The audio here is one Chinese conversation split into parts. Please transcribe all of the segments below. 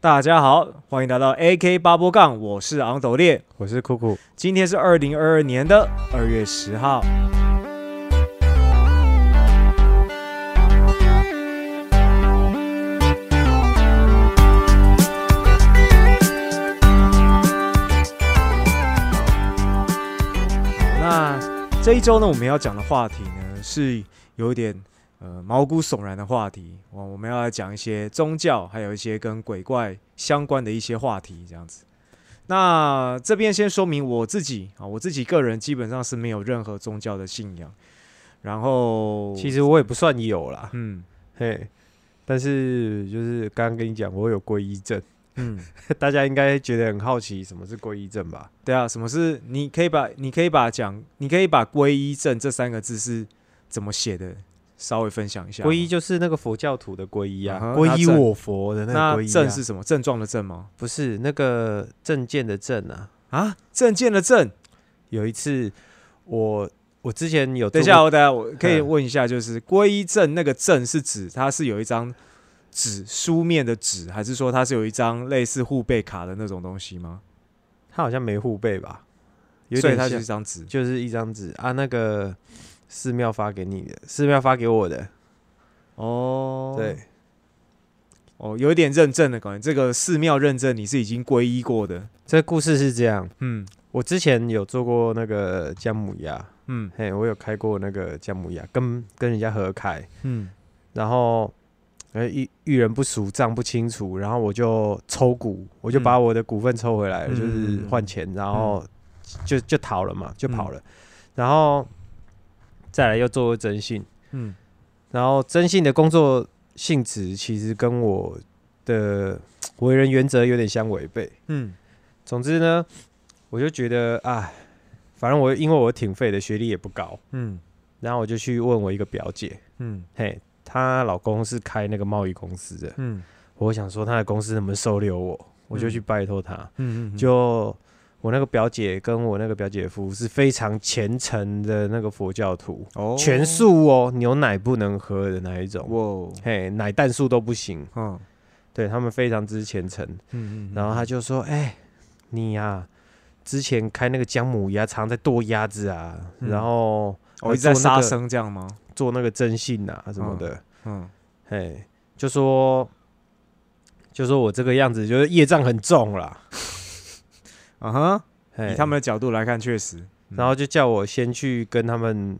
大家好，欢迎来到 AK 八波杠，我是昂斗烈，我是酷酷。今天是二零二二年的二月十号。那这一周呢，我们要讲的话题呢，是有一点呃毛骨悚然的话题。我我们要来讲一些宗教，还有一些跟鬼怪相关的一些话题，这样子。那这边先说明我自己啊，我自己个人基本上是没有任何宗教的信仰。然后，其实我也不算有啦，嗯嘿，但是就是刚刚跟你讲，我有皈依症，嗯，大家应该觉得很好奇什么是皈依症吧？对啊，什么是？你可以把你可以把讲，你可以把皈依证这三个字是怎么写的，稍微分享一下。皈依就是那个佛教徒的皈依啊，嗯皈依我佛的那那个皈依、啊。证是什么？症状的症吗？不是那个证件的证啊？啊，证件的证。有一次我我之前有等一下，我等下我可以嗯问一下，就是皈依证那个证是指它是有一张纸书面的纸，还是说它是有一张类似护贝卡的那种东西吗？它好像没护背吧？有所以它就是一张纸。就是一张纸啊，那个寺庙发给你的，寺庙发给我的，哦，对，哦，有一点认证的感觉。这个寺庙认证你是已经皈依过的。这故事是这样。嗯。我之前有做过那个姜母鸭，嗯。嘿，我有开过那个姜母鸭，跟跟人家合开，嗯。然后呃遇遇人不熟，账不清楚，然后我就抽股，我就嗯。把我的股份抽回来了，嗯。就是换钱，然后就就逃了嘛，就跑了，然后再来又做过征信，嗯。然后征信的工作性质其实跟我的为人原则有点相违背。嗯。总之呢，我就觉得啊，反正我因为我挺废的，学历也不高，嗯。然后我就去问我一个表姐，嗯。嘿，她老公是开那个贸易公司的，嗯。我想说她的公司能不能收留我，我就去嗯拜托她。嗯嗯，就我那个表姐跟我那个表姐夫是非常虔诚的那个佛教徒，哦。全素哦，牛奶不能喝的那一种，哇，嘿，奶蛋素都不行，嗯。对他们非常之虔诚。嗯嗯，然后他就说：“哎、你呀、之前开那个姜母鸭，常在剁鸭子啊，嗯。然后我一直在杀生这样吗？做那个征信啊什么的，嗯。嘿、就说就说我这个样子就是业障很重啦，啊哈，哎以他们的角度来看，确实。然后就叫我先去跟他们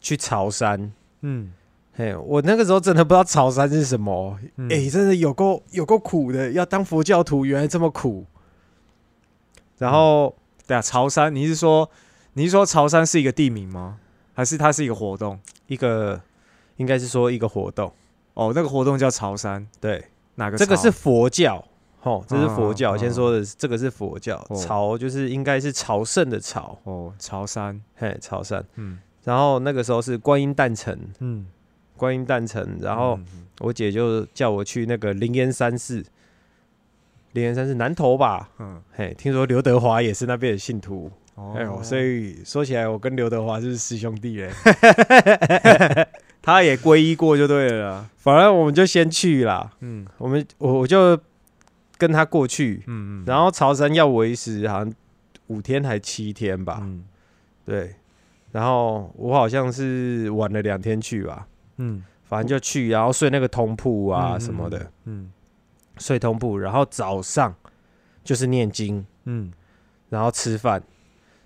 去潮山。”嗯嘿，我那个时候真的不知道潮山是什么，哎、嗯真的有够有够苦的，要当佛教徒原来这么苦。然后对啊，潮山，你是说你是说潮山是一个地名吗？还是它是一个活动？一个应该是说一个活动，哦，那个活动叫潮山，对，哪个？这个是佛教，吼，这是佛教。先说的是这个是佛教，哦朝就是应该是朝圣的朝，哦，朝山。嘿，朝山。嗯然后那个时候是观音诞辰，嗯，观音诞辰，然后嗯我姐就叫我去那个灵岩山寺，灵岩山寺南投吧，嗯，嘿，听说刘德华也是那边的信徒，哦哎呦，所以说起来我跟刘德华就是师兄弟嘞。他也皈依过就对了啦。反正我们就先去啦，嗯我们我我就跟他过去，嗯嗯，然后潮汕要维持好像五天还七天吧，嗯。对，然后我好像是晚了两天去吧，嗯。反正就去，然后睡那个通铺啊嗯什么的，，嗯。睡通铺，然后早上就是念经，嗯。然后吃饭，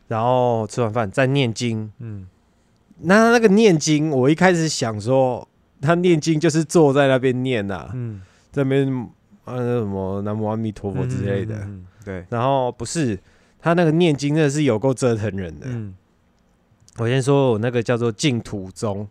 然后吃完饭再念经。嗯。那他那个念经，我一开始想说，他念经就是坐在那边念呐、嗯。这边啊，那什么南无阿弥陀佛之类的，嗯，嗯对，然后不是他那个念经真的是有够折腾人的。嗯我先说我那个叫做净土宗，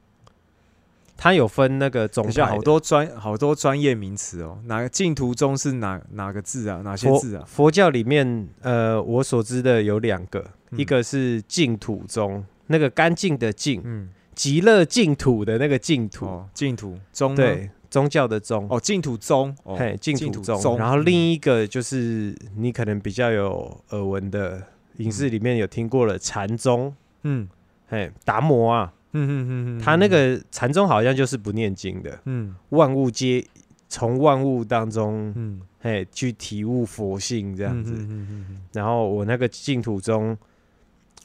它有分那个宗等一下，派的，好多专好多专业名词哦。哪个净土宗是哪哪个字啊？哪些字啊？佛教里面，呃，我所知的有两个，一个是净土宗，那个干净的净，嗯，极乐净土的那个净土，净土宗对，宗教的宗，哦，净土宗，哦嘿，净净土宗。然后嗯另一个就是你可能比较有耳闻的，影视里面有听过了禅宗，嗯。嘿，达摩啊，嗯嗯嗯嗯，他那个禅宗好像就是不念经的，嗯。万物皆从万物当中，嗯，嘿，去体悟佛性这这样子。嗯嗯嗯。然后我那个净土宗，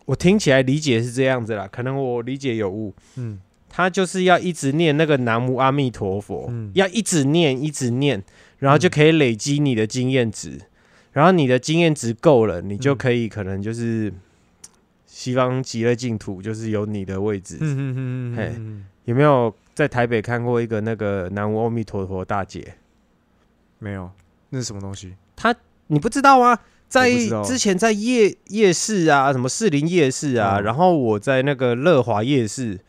我听起来理解是这样子啦，可能我理解有误。嗯他就是要一直念那个南无阿弥陀佛，嗯要一直念，一直念，然后就可以累积你的经验值，然后你的经验值够了，你就嗯可以可能就是西方极乐净土就是有你的位置。嗯嗯嗯嗯有没有在台北看过一个那个南无阿弥陀佛大姐？没有，那是什么东西？他你不知道吗？在之前在夜夜市啊，什么士林夜市啊，哦然后我在那个乐华夜市，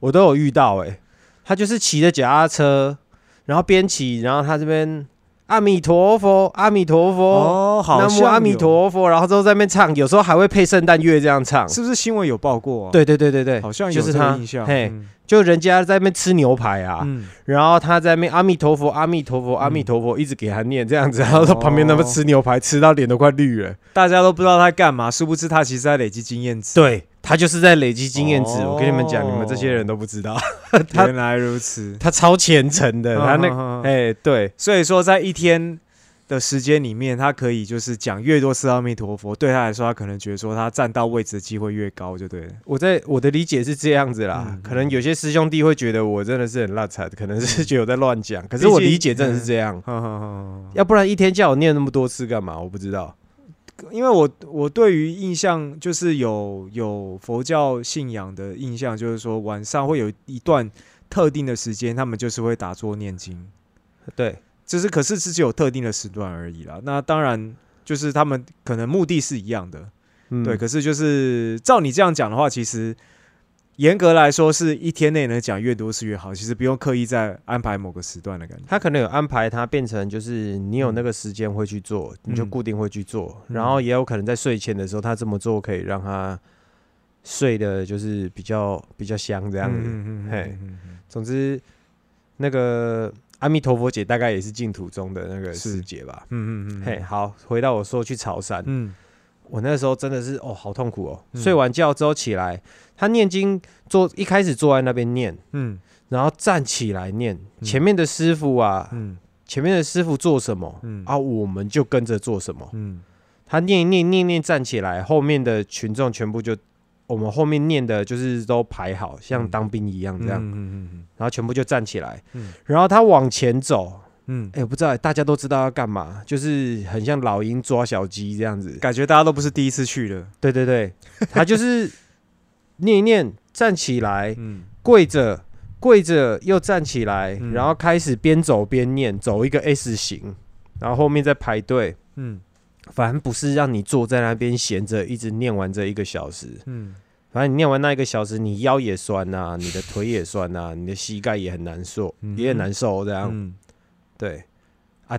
我都有遇到、欸。他就是骑着脚踏车，然后边骑，然后他这边阿弥陀佛，阿弥陀佛，哦，好像南无阿弥，陀佛，然后之后在那边唱，有时候还会配圣诞乐这样唱。是不是新闻有报过啊？，对对对对对，好像有就是他这个印象。嘿，嗯就人家在那边吃牛排啊，嗯，然后他在那边阿弥陀佛，阿弥陀佛，阿弥陀佛，一直给他念这样子，然后他旁边那边吃牛排，吃到脸都快绿了。大家都不知道他干嘛，殊不知他其实在累积经验值。对他就是在累积经验值。哦我跟你们讲，你们这些人都不知道，原来如此。他超虔诚的，他那哎对所以说，在一天的时间里面，他可以就是讲越多次阿弥陀佛，对他来说，他可能觉得说他站到位置的机会越高，就对了。我在我的理解是这样子啦。嗯可能有些师兄弟会觉得我真的是很烂惨，可能是觉得我在乱讲，可是我理解真的是这样。要不然一天叫我念那么多次干嘛？我不知道。因为我我对于印象就是有有佛教信仰的印象，就是说晚上会有一段特定的时间，他们就是会打坐念经，对，就是可是是只有特定的时段而已啦。那当然就是他们可能目的是一样的，嗯对。可是就是照你这样讲的话，其实严格来说是一天内能讲越多是越好，其实不用刻意再安排某个时段的感觉。他可能有安排，它变成就是你有那个时间会去做，你就嗯固定会去做，嗯。然后也有可能在睡前的时候，他这么做可以让他睡的就是比较比较香这样子。嗯嘿。嗯总之，那个阿弥陀佛姐大概也是净土中的那个是师姐吧。嗯嗯嗯嘿，好，回到我说去潮汕，嗯。我那时候真的是哦，好痛苦哦。嗯。睡完觉之后起来，他念经坐一开始坐在那边念，嗯。然后站起来念，嗯。前面的师傅啊，嗯。前面的师傅做什么，嗯。啊，我们就跟着做什么。嗯。他念一念念念站起来，后面的群众全部就我们后面念的就是都排好，像嗯。当兵一样这样，嗯嗯然后全部就站起来，嗯。然后他往前走。嗯，哎、我不知道，大家都知道要干嘛，就是很像老鹰抓小鸡这样子。感觉大家都不是第一次去了。对对对，他就是念一念，站起来，嗯。跪着，跪着又站起来，嗯。然后开始边走边念，走一个 S 型，然后后面再排队。嗯。反正不是让你坐在那边闲着，一直念完这一个小时。嗯。反正你念完那一个小时，你腰也酸呐、你的腿也酸呐、你的膝盖也很难受，嗯。也很难受。这样、嗯。对。啊，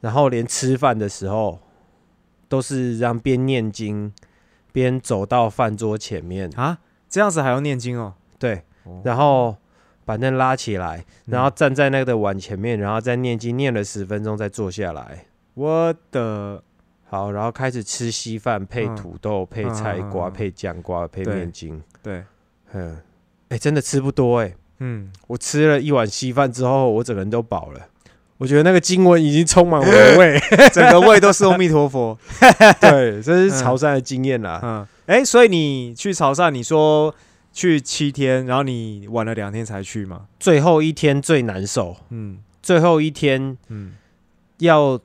然后连吃饭的时候都是让边念经边走到饭桌前面，啊，这样子还要念经哦。对，哦。然后把凳拉起来，然后嗯站在那个碗前面，然后再念经，念了十分钟再坐下来。我的好，然后开始吃稀饭，配嗯。土豆，配菜瓜，嗯嗯嗯。配酱瓜，配对面筋。对，嗯，哎、真的吃不多哎、嗯，我吃了一碗稀饭之后，我整个人都饱了。我觉得那个经文已经充满我的 胃。整个胃都是阿弥陀佛。对，这是潮汕的经验啦。嗯，哎，所以你去潮汕，你说去七天，然后你晚了两天才去嘛？最后一天最难受，嗯最后一天嗯要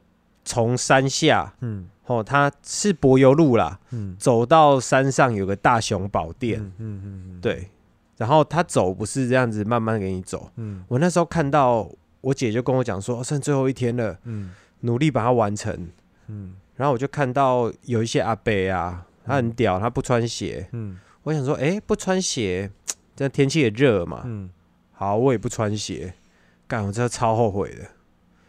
从山下嗯哦，它是柏油路啦，嗯走到山上有个大雄宝殿，嗯嗯嗯，对，然后他走不是这样子慢慢给你走。嗯我那时候看到我姐就跟我讲说，哦剩最后一天了，嗯努力把它完成。嗯然后我就看到有一些阿伯啊，他很屌，他不穿鞋。嗯我想说，哎、不穿鞋，这天气也热嘛，嗯，好，我也不穿鞋。干，我真的超后悔的。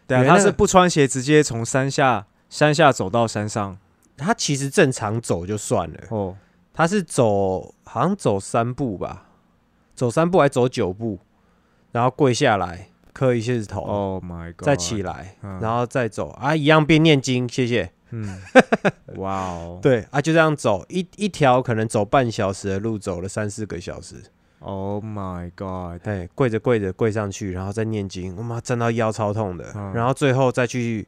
对啊，他是不穿鞋直接从山下山下走到山上他其实正常走就算了，哦。他是走好像走三步吧，走三步还走九步，然后跪下来磕一下头，Oh my god！再起来，嗯。然后再走。啊，一样边念经，谢谢。嗯，哇哦，对啊，就这样走。一一条可能走半小时的路，走了三四个小时。Oh my god！哎，跪着跪着跪上去，然后再念经，我妈站到腰超痛的，嗯。然后最后再去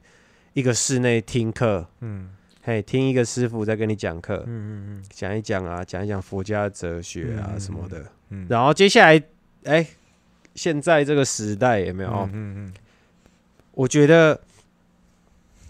一个室内听课，嗯。嘿，听一个师傅在跟你讲课，嗯嗯讲一讲啊，讲一讲佛家的哲学啊嗯什么的。嗯嗯，然后接下来，哎，现在这个时代有没有？嗯嗯我觉得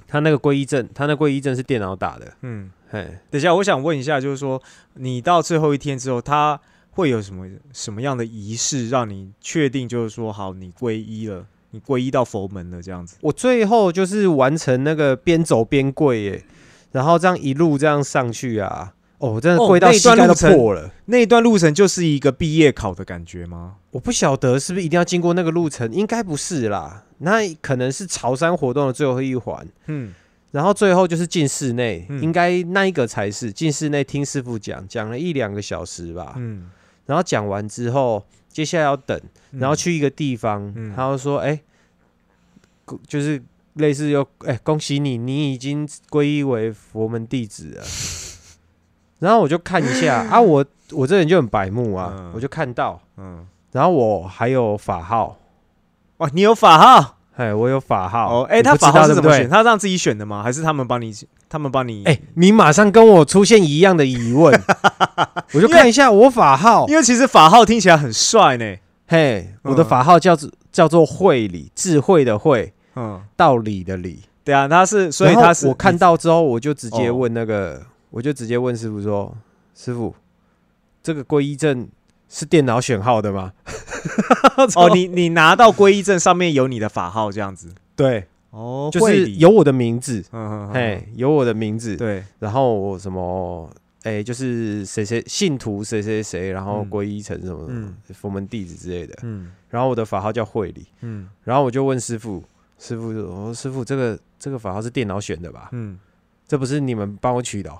他那个皈依证，他那皈依证是电脑打的，嗯。嘿，等一下，我想问一下，就是说，你到最后一天之后，他会有什么什么样的仪式，让你确定就是说，好，你皈依了，你皈依到佛门了，这样子？我最后就是完成那个边走边跪耶，然后这样一路这样上去啊，哦，真的哦跪到那一段路程破了。那一段路程就是一个毕业考的感觉吗？我不晓得是不是一定要经过那个路程，应该不是啦，那可能是潮山活动的最后一环，嗯然后最后就是进室内，嗯应该那一个才是进室内听师傅讲，讲了一两个小时吧，嗯，然后讲完之后，接下来要等，然后去一个地方，嗯他就说，哎、恭就是类似又，哎、恭喜你，你已经皈依为佛门弟子了。然后我就看一下 啊，我我这人就很白目啊，嗯我就看到，嗯，然后我还有法号，哇，你有法号哎，我有法号，哦？哎、你不知他法号是怎么选？？他让自己选的吗？还是他们帮你？他们帮你？哎、你马上跟我出现一样的疑问，我就看一下我法号，因为其实法号听起来很帅呢。嘿，我的嗯法号叫做叫做慧理，智慧的慧，嗯，道理的理。对啊，他是，所以然后他是我看到之后，我就直接哦问那个，我就直接问师傅说：“师傅，这个皈依证是电脑选号的吗哦，你你拿到皈依证上面有你的法号这样子？”对，哦，就是有我的名字，嗯嘿，有我的名字，对，然后我什么，哎，就是谁谁信徒谁谁谁，然后嗯皈依成什么嗯佛门弟子之类的，嗯然后我的法号叫慧理，嗯然后我就问师傅，师傅说：“哦，师傅，这个这个法号是电脑选的吧？”嗯，这不是你们帮我取的、哦？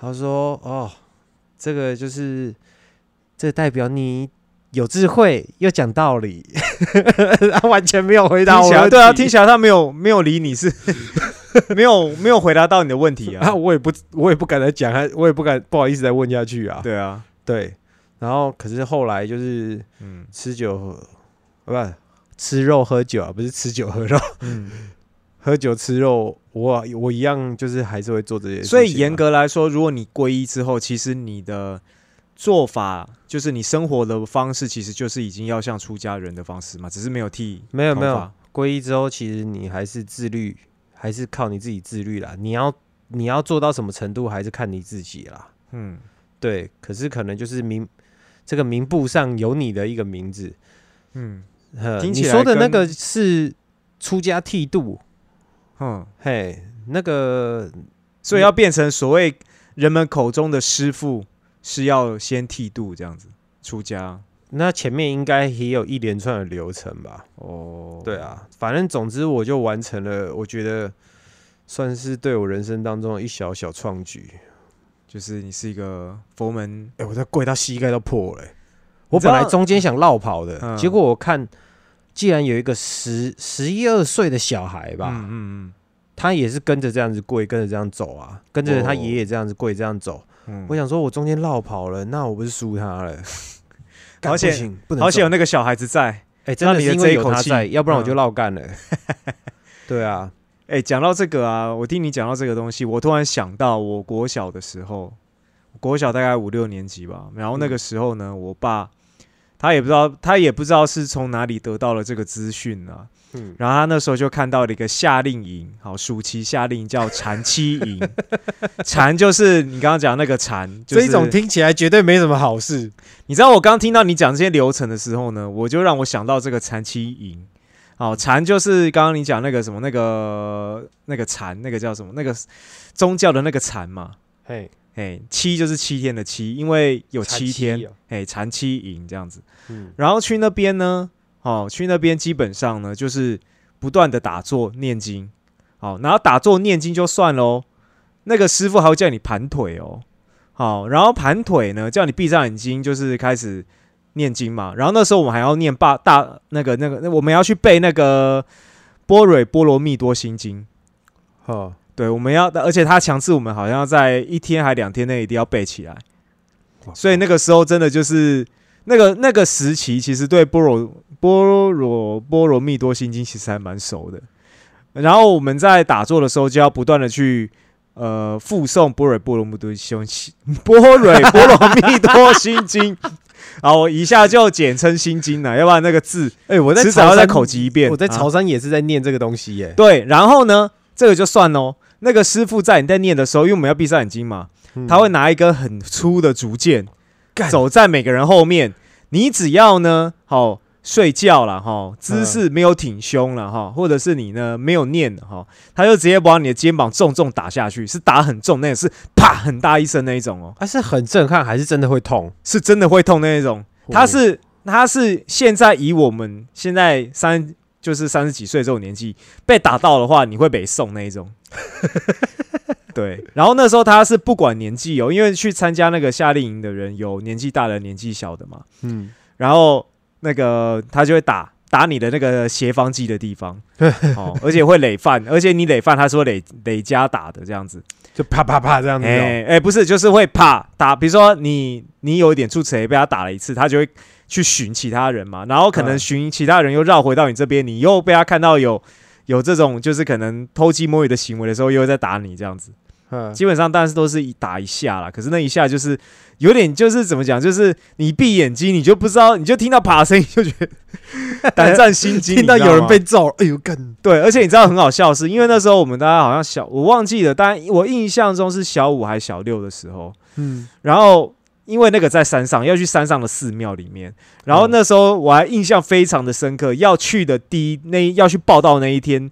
他说：“哦，这个就是，这代表你有智慧又讲道理。”他完全没有回答我对啊，听起来他没有没有理你是没有没有回答到你的问题啊，啊。我也不我也不敢再讲，还我也不敢不好意思再问下去啊。对啊，对，然后可是后来就是嗯吃酒喝，不吃肉喝酒啊，不是吃酒喝肉，嗯，喝酒吃肉，我我一样就是还是会做这些事情啊。所以严格来说，如果你皈依之后，其实你的做法就是你生活的方式，其实就是已经要像出家人的方式嘛，只是没有剃没有没有皈依之后，其实你还是自律，还是靠你自己自律啦。你要你要做到什么程度，还是看你自己啦。嗯对，可是可能就是名这个名簿上有你的一个名字。嗯听起来你说的那个是出家剃度，嗯，嘿，那个所以要变成所谓人们口中的师傅，是要先剃度这样子出家那前面应该也有一连串的流程吧？哦。对，啊，反正总之我就完成了，我觉得算是对我人生当中的一小小创举。就是你是一个佛门，哎、我这跪到膝盖都破了欸、我本来中间想绕跑的，嗯结果我看，既然有一个十十一二岁的小孩吧，嗯嗯他也是跟着这样子跪，跟着这样走啊，跟着他哦爷爷这样子跪，这样走。嗯我想说，我中间绕跑了，那我不是输他了？干好险不行，不嗯，能好险有那个小孩子在。哎、真的是因为一口气有他在，要不然我就嗯绕干了。对啊，哎、讲到这个啊，我听你讲到这个东西，我突然想到，我国小的时候，国小大概五六年级吧，然后那个时候呢，我爸他也不知道，他也不知道是从哪里得到了这个资讯啊，嗯，然后他那时候就看到了一个夏令营，好，暑期夏令营叫禅七营，禅就是你刚刚讲那个禅，就是这一种听起来绝对没什么好事。你知道我刚听到你讲这些流程的时候呢，我就让我想到这个禅七营。哦，禅就是刚刚你讲那个什么那个那个禅，那个叫什么？那个宗教的那个禅嘛。嘿，哎，七就是七天的七，因为有七七天哦。哎，禅七营这样子。嗯，然后去那边呢，哦，去那边基本上呢就是不断的打坐念经。好，然后打坐念经就算喽，那个师傅还会叫你盘腿哦。好，然后盘腿呢，叫你闭上眼睛，就是开始念经嘛。然后那时候我们还要念大大那个那个，我们要去背那个《般若波罗蜜多心经》。好，对，我们要，而且他强制我们好像在一天还两天内一定要背起来。所以那个时候真的就是那个那个时期其实对般若般若波罗蜜多心经其实还蛮熟的。然后我们在打坐的时候就要不断的去呃附诵般若波罗蜜多心般 若 波罗蜜多心经。好，我一下就简称心经了，要不然那个字哎、我在迟早要再口疾一遍。我在啊潮汕也是在念这个东西耶。对，然后呢，这个就算哦。那个师傅在你在念的时候，因为我们要闭上眼睛嘛，嗯他会拿一根很粗的竹剑，干走在每个人后面。你只要呢，好、睡觉了哈，姿势没有挺胸了哈，或者是你呢没有念了哈，他就直接往你的肩膀重重打下去，是打很重，那个是啪很大一声那一种哦，啊，是很震撼还是真的会痛？是真的会痛那一种。他是他是现在以我们现在三就是三十几岁这种年纪被打到的话，你会被送那一种。对，然后那时候他是不管年纪哦，因为去参加那个夏令营的人有年纪大的、年纪小的嘛，嗯，然后那个他就会打打你的那个斜方肌的地方，哦，而且会累犯，而且你累犯他说累累加打的这样子，就啪啪啪这样子、哎，不是，就是会怕打，比如说你你有一点出锤被他打了一次，他就会去寻其他人嘛，然后可能嗯。寻其他人又绕回到你这边，你又被他看到有有这种就是可能偷鸡摸鱼的行为的时候，又会再打你这样子。嗯，基本上但是都是一打一下啦，可是那一下就是有点就是怎么讲，就是你闭眼睛你就不知道，你就听到啪的声音就觉得 胆战心惊，听到有人被揍，哎呦更！对，而且你知道很好笑是，因为那时候我们大家好像小，我忘记了，但我印象中是小五还小六的时候，嗯，然后因为那个在山上，要去山上的寺庙里面，然后嗯那时候我还印象非常的深刻，要去的第一那要去报道那一天。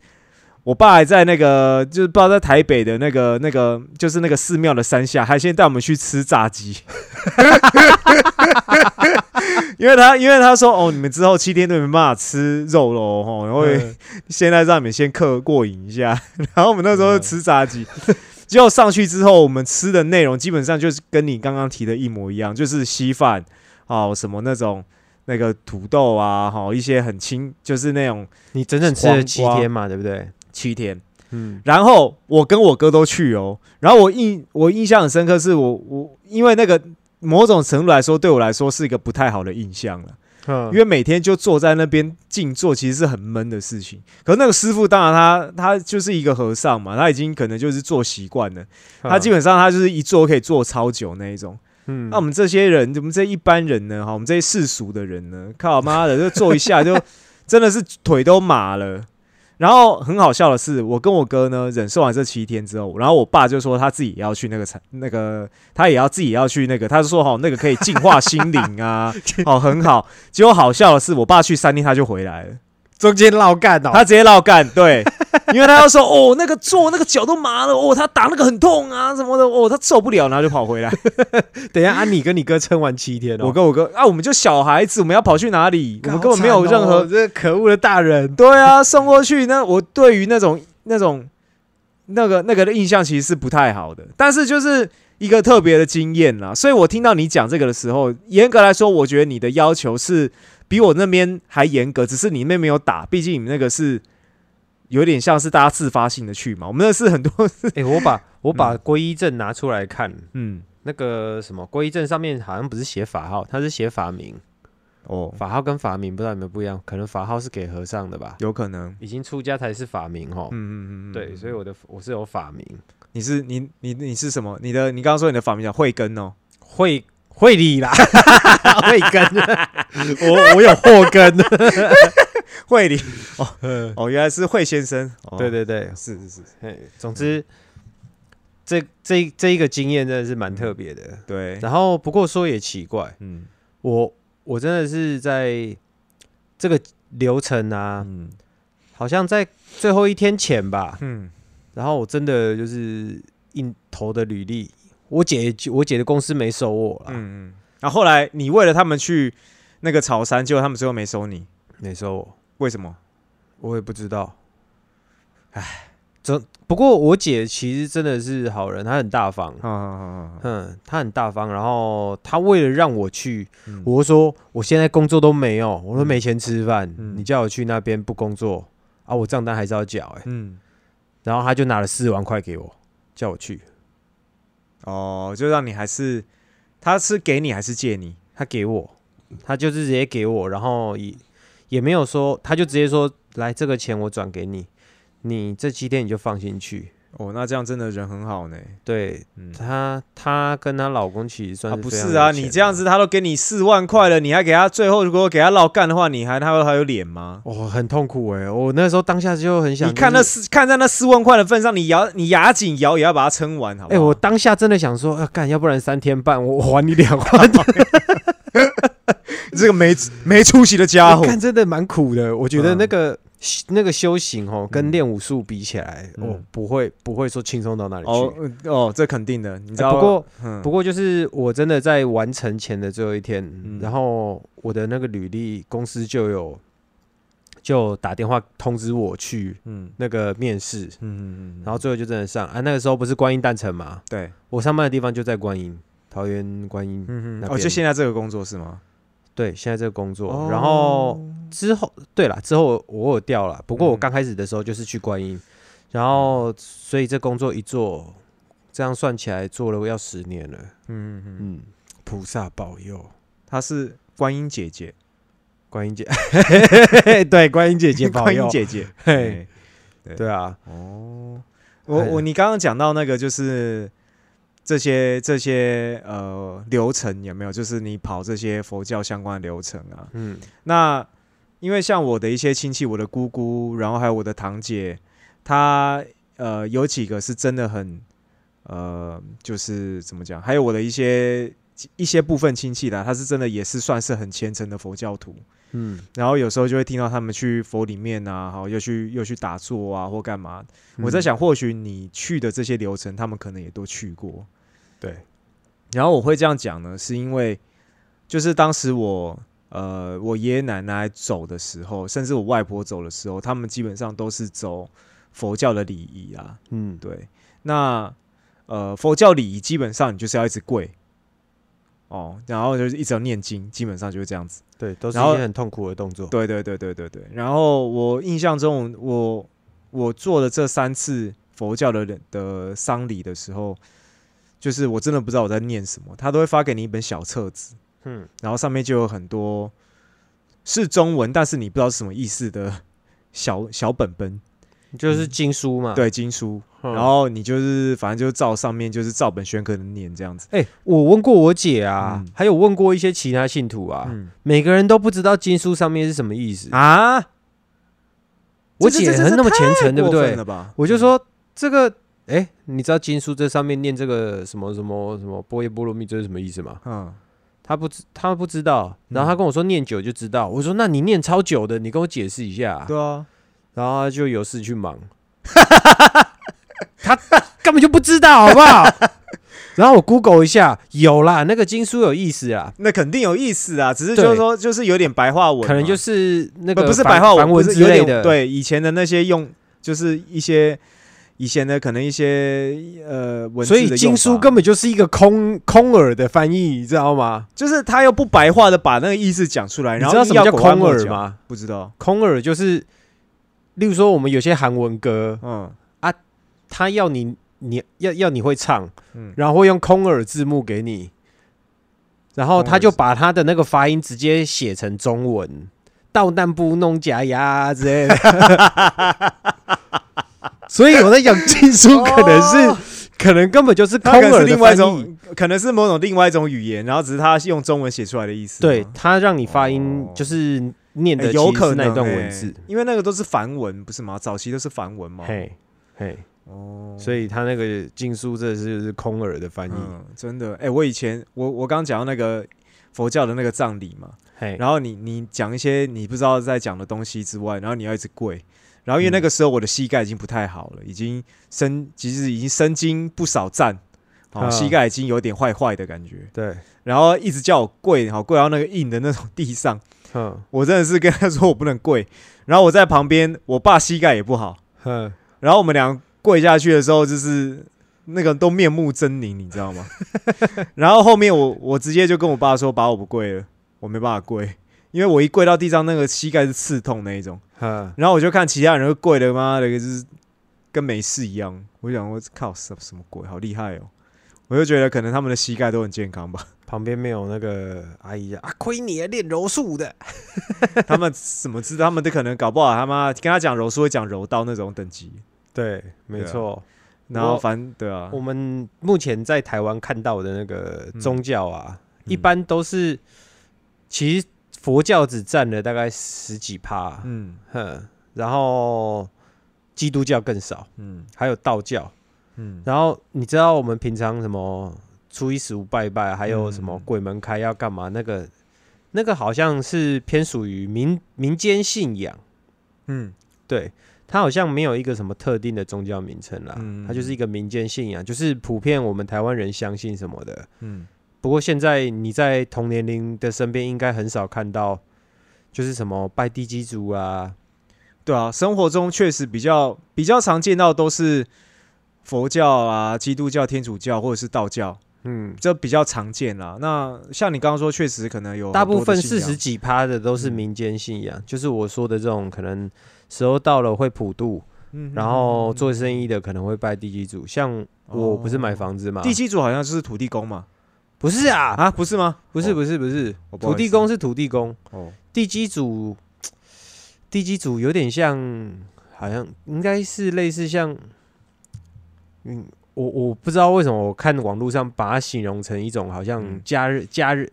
我爸还在那个，就是不知道在台北的那个、那个，就是那个寺庙的山下，还先带我们去吃炸鸡，因为他因为他说哦，你们之后七天都没办法吃肉了哦，然后现在让你们先刻过瘾一下，然后我们那时候吃炸鸡，结果上去之后，我们吃的内容基本上就是跟你刚刚提的一模一样，就是稀饭哦，什么那种那个土豆啊，哈、一些很轻，就是那种你整整吃了七天嘛，对不对？七天。嗯，然后我跟我哥都去哦，然后我印我印象很深刻，是我我因为那个某种程度来说，对我来说是一个不太好的印象了。嗯因为每天就坐在那边静坐，其实是很闷的事情。可是那个师傅，当然他他就是一个和尚嘛，他已经可能就是做习惯了，他基本上他就是一坐可以坐超久那一种。嗯那我们这些人，我们这一般人呢，哈，我们这些世俗的人呢，靠妈的，就坐一下就 真的是腿都麻了。然后很好笑的是，我跟我哥呢忍受完这七天之后，然后我爸就说他自己也要去那个城，那个他也要自己要去那个，他就说哦那个可以净化心灵啊，哦很好。结果好笑的是，我爸去三天他就回来了，中间绕干哦，他直接绕干，对，因为他要说哦那个坐那个脚都麻了，哦他打那个很痛啊什么的，哦他受不了，然后就跑回来。等一下啊，你跟你哥撑完七天哦，我跟我哥啊，我们就小孩子，我们要跑去哪里？我们根本没有任何哦这可恶的大人，对啊，送过去。那我对于那种那种那个那个的印象其实是不太好的，但是就是一个特别的经验啦。所以我听到你讲这个的时候，严格来说，我觉得你的要求是比我那边还严格，只是你那边没有打，毕竟你们那个是有点像是大家自发性的去嘛。我们那是很多 是哎，我把我把皈依证拿出来看，嗯那个什么皈依证上面好像不是写法号，它是写法名，哦，法号跟法名不知道有没有不一样，可能法号是给和尚的吧，有可能。已经出家才是法名哦。嗯嗯嗯嗯，对，所以我的我是有法名，你是你你你是什么？你的你刚刚说你的法名叫慧根哦。慧慧理啦，慧根，我我有祸根，慧理哦哦，原来是慧先生。哦、对，对对，是是是，嘿，总之，这这这一个经验真的是蛮特别的。对，然后不过说也奇怪，嗯我我真的是在这个流程啊，嗯好像在最后一天前吧，嗯然后我真的就是硬投的履历，我姐我姐的公司没收我了，嗯嗯。然后后来你为了他们去那个草山，结果他们最后没收你，没收我，为什么？我也不知道。唉，这不过我姐其实真的是好人，她很大方。啊！嗯，她很大方，然后她为了让我去，嗯我就说我现在工作都没有，我都嗯没钱吃饭，嗯你叫我去那边不工作啊，我账单还是要缴哎、嗯然后她就拿了四万块给我，叫我去，哦，就让你还是他是给你还是借你？他给我，他就是直接给我，然后也也没有说，他就直接说来这个钱我转给你，你这七天你就放心去。哦，那这样真的人很好呢。对嗯，她，她跟她老公其实算不是啊，你这样子他都给你四万块了，你还给他最后如果给他绕干的话，你还他会还有脸吗？哦，很痛苦哎、我那时候当下就很想、你看那四看在那四万块的份上，你咬你牙紧咬也要把它撑完，好不哎、好？我当下真的想说，啊，干，要不然三天半我我还你两万，这个没没出息的家伙，看真的蛮苦的。我觉得嗯那个、那个修行哦，跟嗯练武术比起来，嗯哦，不会不会说轻松到哪里去。哦这肯定的，你知道？哎不过嗯不过就是我真的在完成前的最后一天，嗯然后我的那个履历公司就有就打电话通知我去嗯那个面试，嗯嗯嗯，然后最后就真的上啊。那个时候不是观音诞辰嘛，对，我上班的地方就在观音，桃园观音。嗯嗯，哦，就现在这个工作是吗？对，现在这个工作，哦然后之后对了，之后我有调了，不过我嗯。刚开始的时候就是去观音，然后所以这工作一做，这样算起来做了要十年了。嗯嗯菩萨保佑，她是观音姐姐，观音姐，对，观音姐姐保佑观音，姐姐，嘿，对对啊，哦，我我你刚刚讲到那个就是这些这些呃流程有没有？就是你跑这些佛教相关的流程啊。嗯那因为像我的一些亲戚，我的姑姑，然后还有我的堂姐，她呃有几个是真的很呃，就是怎么讲？还有我的一些一些部分亲戚啦，他是真的也是算是很虔诚的佛教徒。嗯，然后有时候就会听到他们去佛里面啊，好又去又去打坐啊，或干嘛。我在嗯，想，或许你去的这些流程，他们可能也都去过。对，然后我会这样讲呢，是因为就是当时我呃我爷爷奶奶走的时候，甚至我外婆走的时候，他们基本上都是走佛教的礼仪啊。嗯，对，那呃佛教礼仪基本上你就是要一直跪哦，然后就是一直要念经，基本上就是这样子。对，都是一些很痛苦的动作。对对对对对对。然后我印象中，我我做了这三次佛教的人的丧礼的时候，就是我真的不知道我在念什么，他都会发给你一本小册子，嗯，然后上面就有很多是中文，但是你不知道是什么意思的小小本本，就是经书嘛。对经书，嗯，然后你就是反正就照上面就是照本宣科的念这样子。哎、我问过我姐啊，嗯还有问过一些其他信徒啊，嗯每个人都不知道经书上面是什么意思。啊，我姐很那么虔诚，对不对？我就说这个，哎、你知道经书这上面念这个什么什么什么波耶波罗蜜这是什么意思吗？嗯，他不知，他不知道。然后他跟我说念久就知道。我说那你念超久的，你跟我解释一下啊。对啊，然后他就有事去忙，他根本就不知道，好不好？然后我 Google 一下，有啦，那个经书有意思啊，那肯定有意思啊，只是就是说就是有点白话文，可能就是那不个不是白话文梵文不是有点之类的，，对以前的那些用就是一些以前的可能一些呃文字所以经书根本就是一个空空耳的翻译，你知道吗？就是他又不白话的把那个意思讲出来，你然后知道什么叫空？耳吗？不知道，空耳就是，例如说我们有些韩文歌，嗯。啊他要你你要要你会唱，嗯，然后会用空耳字幕给你，然后他就把他的那个发音直接写成中文，到弹不弄假牙之类的。所以我在讲经书可能是、哦。可能根本就是空耳的另外一种，可能是某种另外一种语言，然后只是他用中文写出来的意思吗。对他让你发音哦。就是念的欸有可能那段欸文字，因为那个都是梵文，不是吗？早期都是梵文嘛。嘿嘿，哦，所以他那个经书这是空耳的翻译，嗯，真的，哎、我以前我我刚讲到那个佛教的那个葬礼嘛，嘿，然后你你讲一些你不知道在讲的东西之外，然后你要一直跪，然后因为嗯。那个时候我的膝盖已经不太好了，已经身其实已经身经不少战，哦，啊。膝盖已经有点坏坏的感觉，对，然后一直叫我跪，好跪到那个硬的那种地上，嗯我真的是跟他说我不能跪，然后我在旁边，我爸膝盖也不好，哼，然后我们俩跪下去的时候，就是那个都面目狰狞，你知道吗？然后后面我我直接就跟我爸说，爸，我不跪了，我没办法跪，因为我一跪到地上，那个膝盖是刺痛那一种。哼，然后我就看其他人都跪的，妈的，就是跟没事一样。我想，我靠，什什么鬼，好厉害哦！我就觉得可能他们的膝盖都很健康吧。旁边没有那个阿姨啊，亏你还练柔术的，他们怎么知道？他们都可能搞不好他妈跟他讲柔术会讲柔道那种等级，对，没错。然后我反正对啊，我们目前在台湾看到的那个宗教啊，嗯。一般都是，其实佛教只占了大概十几趴，嗯。哼，然后基督教更少，嗯。还有道教。嗯。然后你知道我们平常什么初一十五拜拜，还有什么嗯。鬼门开要干嘛？那个那个好像是偏属于民民间信仰，嗯。对，它好像没有一个什么特定的宗教名称啦，嗯它就是一个民间信仰，就是普遍我们台湾人相信什么的。嗯。不过现在你在同年龄的身边应该很少看到，就是什么拜地基主啊，对啊，生活中确实比较比较常见到都是佛教啊、基督教、天主教或者是道教，嗯，这比较常见啦。那像你刚刚说，确实可能有大部分四十几趴的都是嗯民间信仰，就是我说的这种可能时候到了会普渡，嗯然后嗯做生意的可能会拜地基主，像我不是买哦房子嘛，地基主好像就是土地公嘛？不是啊，啊，不是吗？不是哦不是不是，土地公是土地公，哦，地基主，地基主有点像，好像应该是类似像，嗯，我我不知道为什么我看网络上把它形容成一种好像嗯假日假日，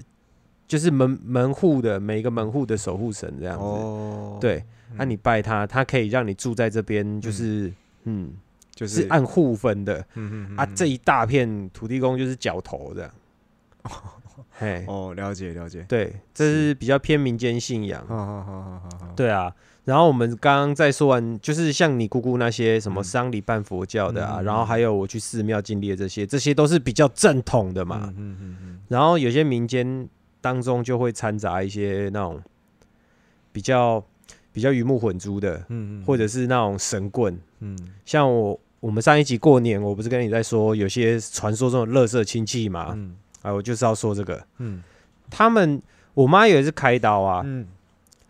就是门门户的每一个门户的守护神这样子。哦，对，那、嗯你拜他，他可以让你住在这边，就是嗯，就是按户分的嗯嗯啊，这一大片土地公就是角头这样。嘿，哦，了解了解。对，这是比较偏民间信仰。好好好好好好，对啊，然后我们刚刚在说完，就是像你姑姑那些什么嗯。丧礼办佛教的啊，嗯然后还有我去寺庙敬礼的这些，这些都是比较正统的嘛。嗯嗯嗯嗯。然后有些民间当中就会掺杂一些那种比较比较鱼目混珠的，嗯嗯，或者是那种神棍。嗯。像我我们上一集过年，我不是跟你在说有些传说中的乐色亲戚嘛？嗯。啊，我就是要说这个，嗯他们我妈有一次开刀啊，嗯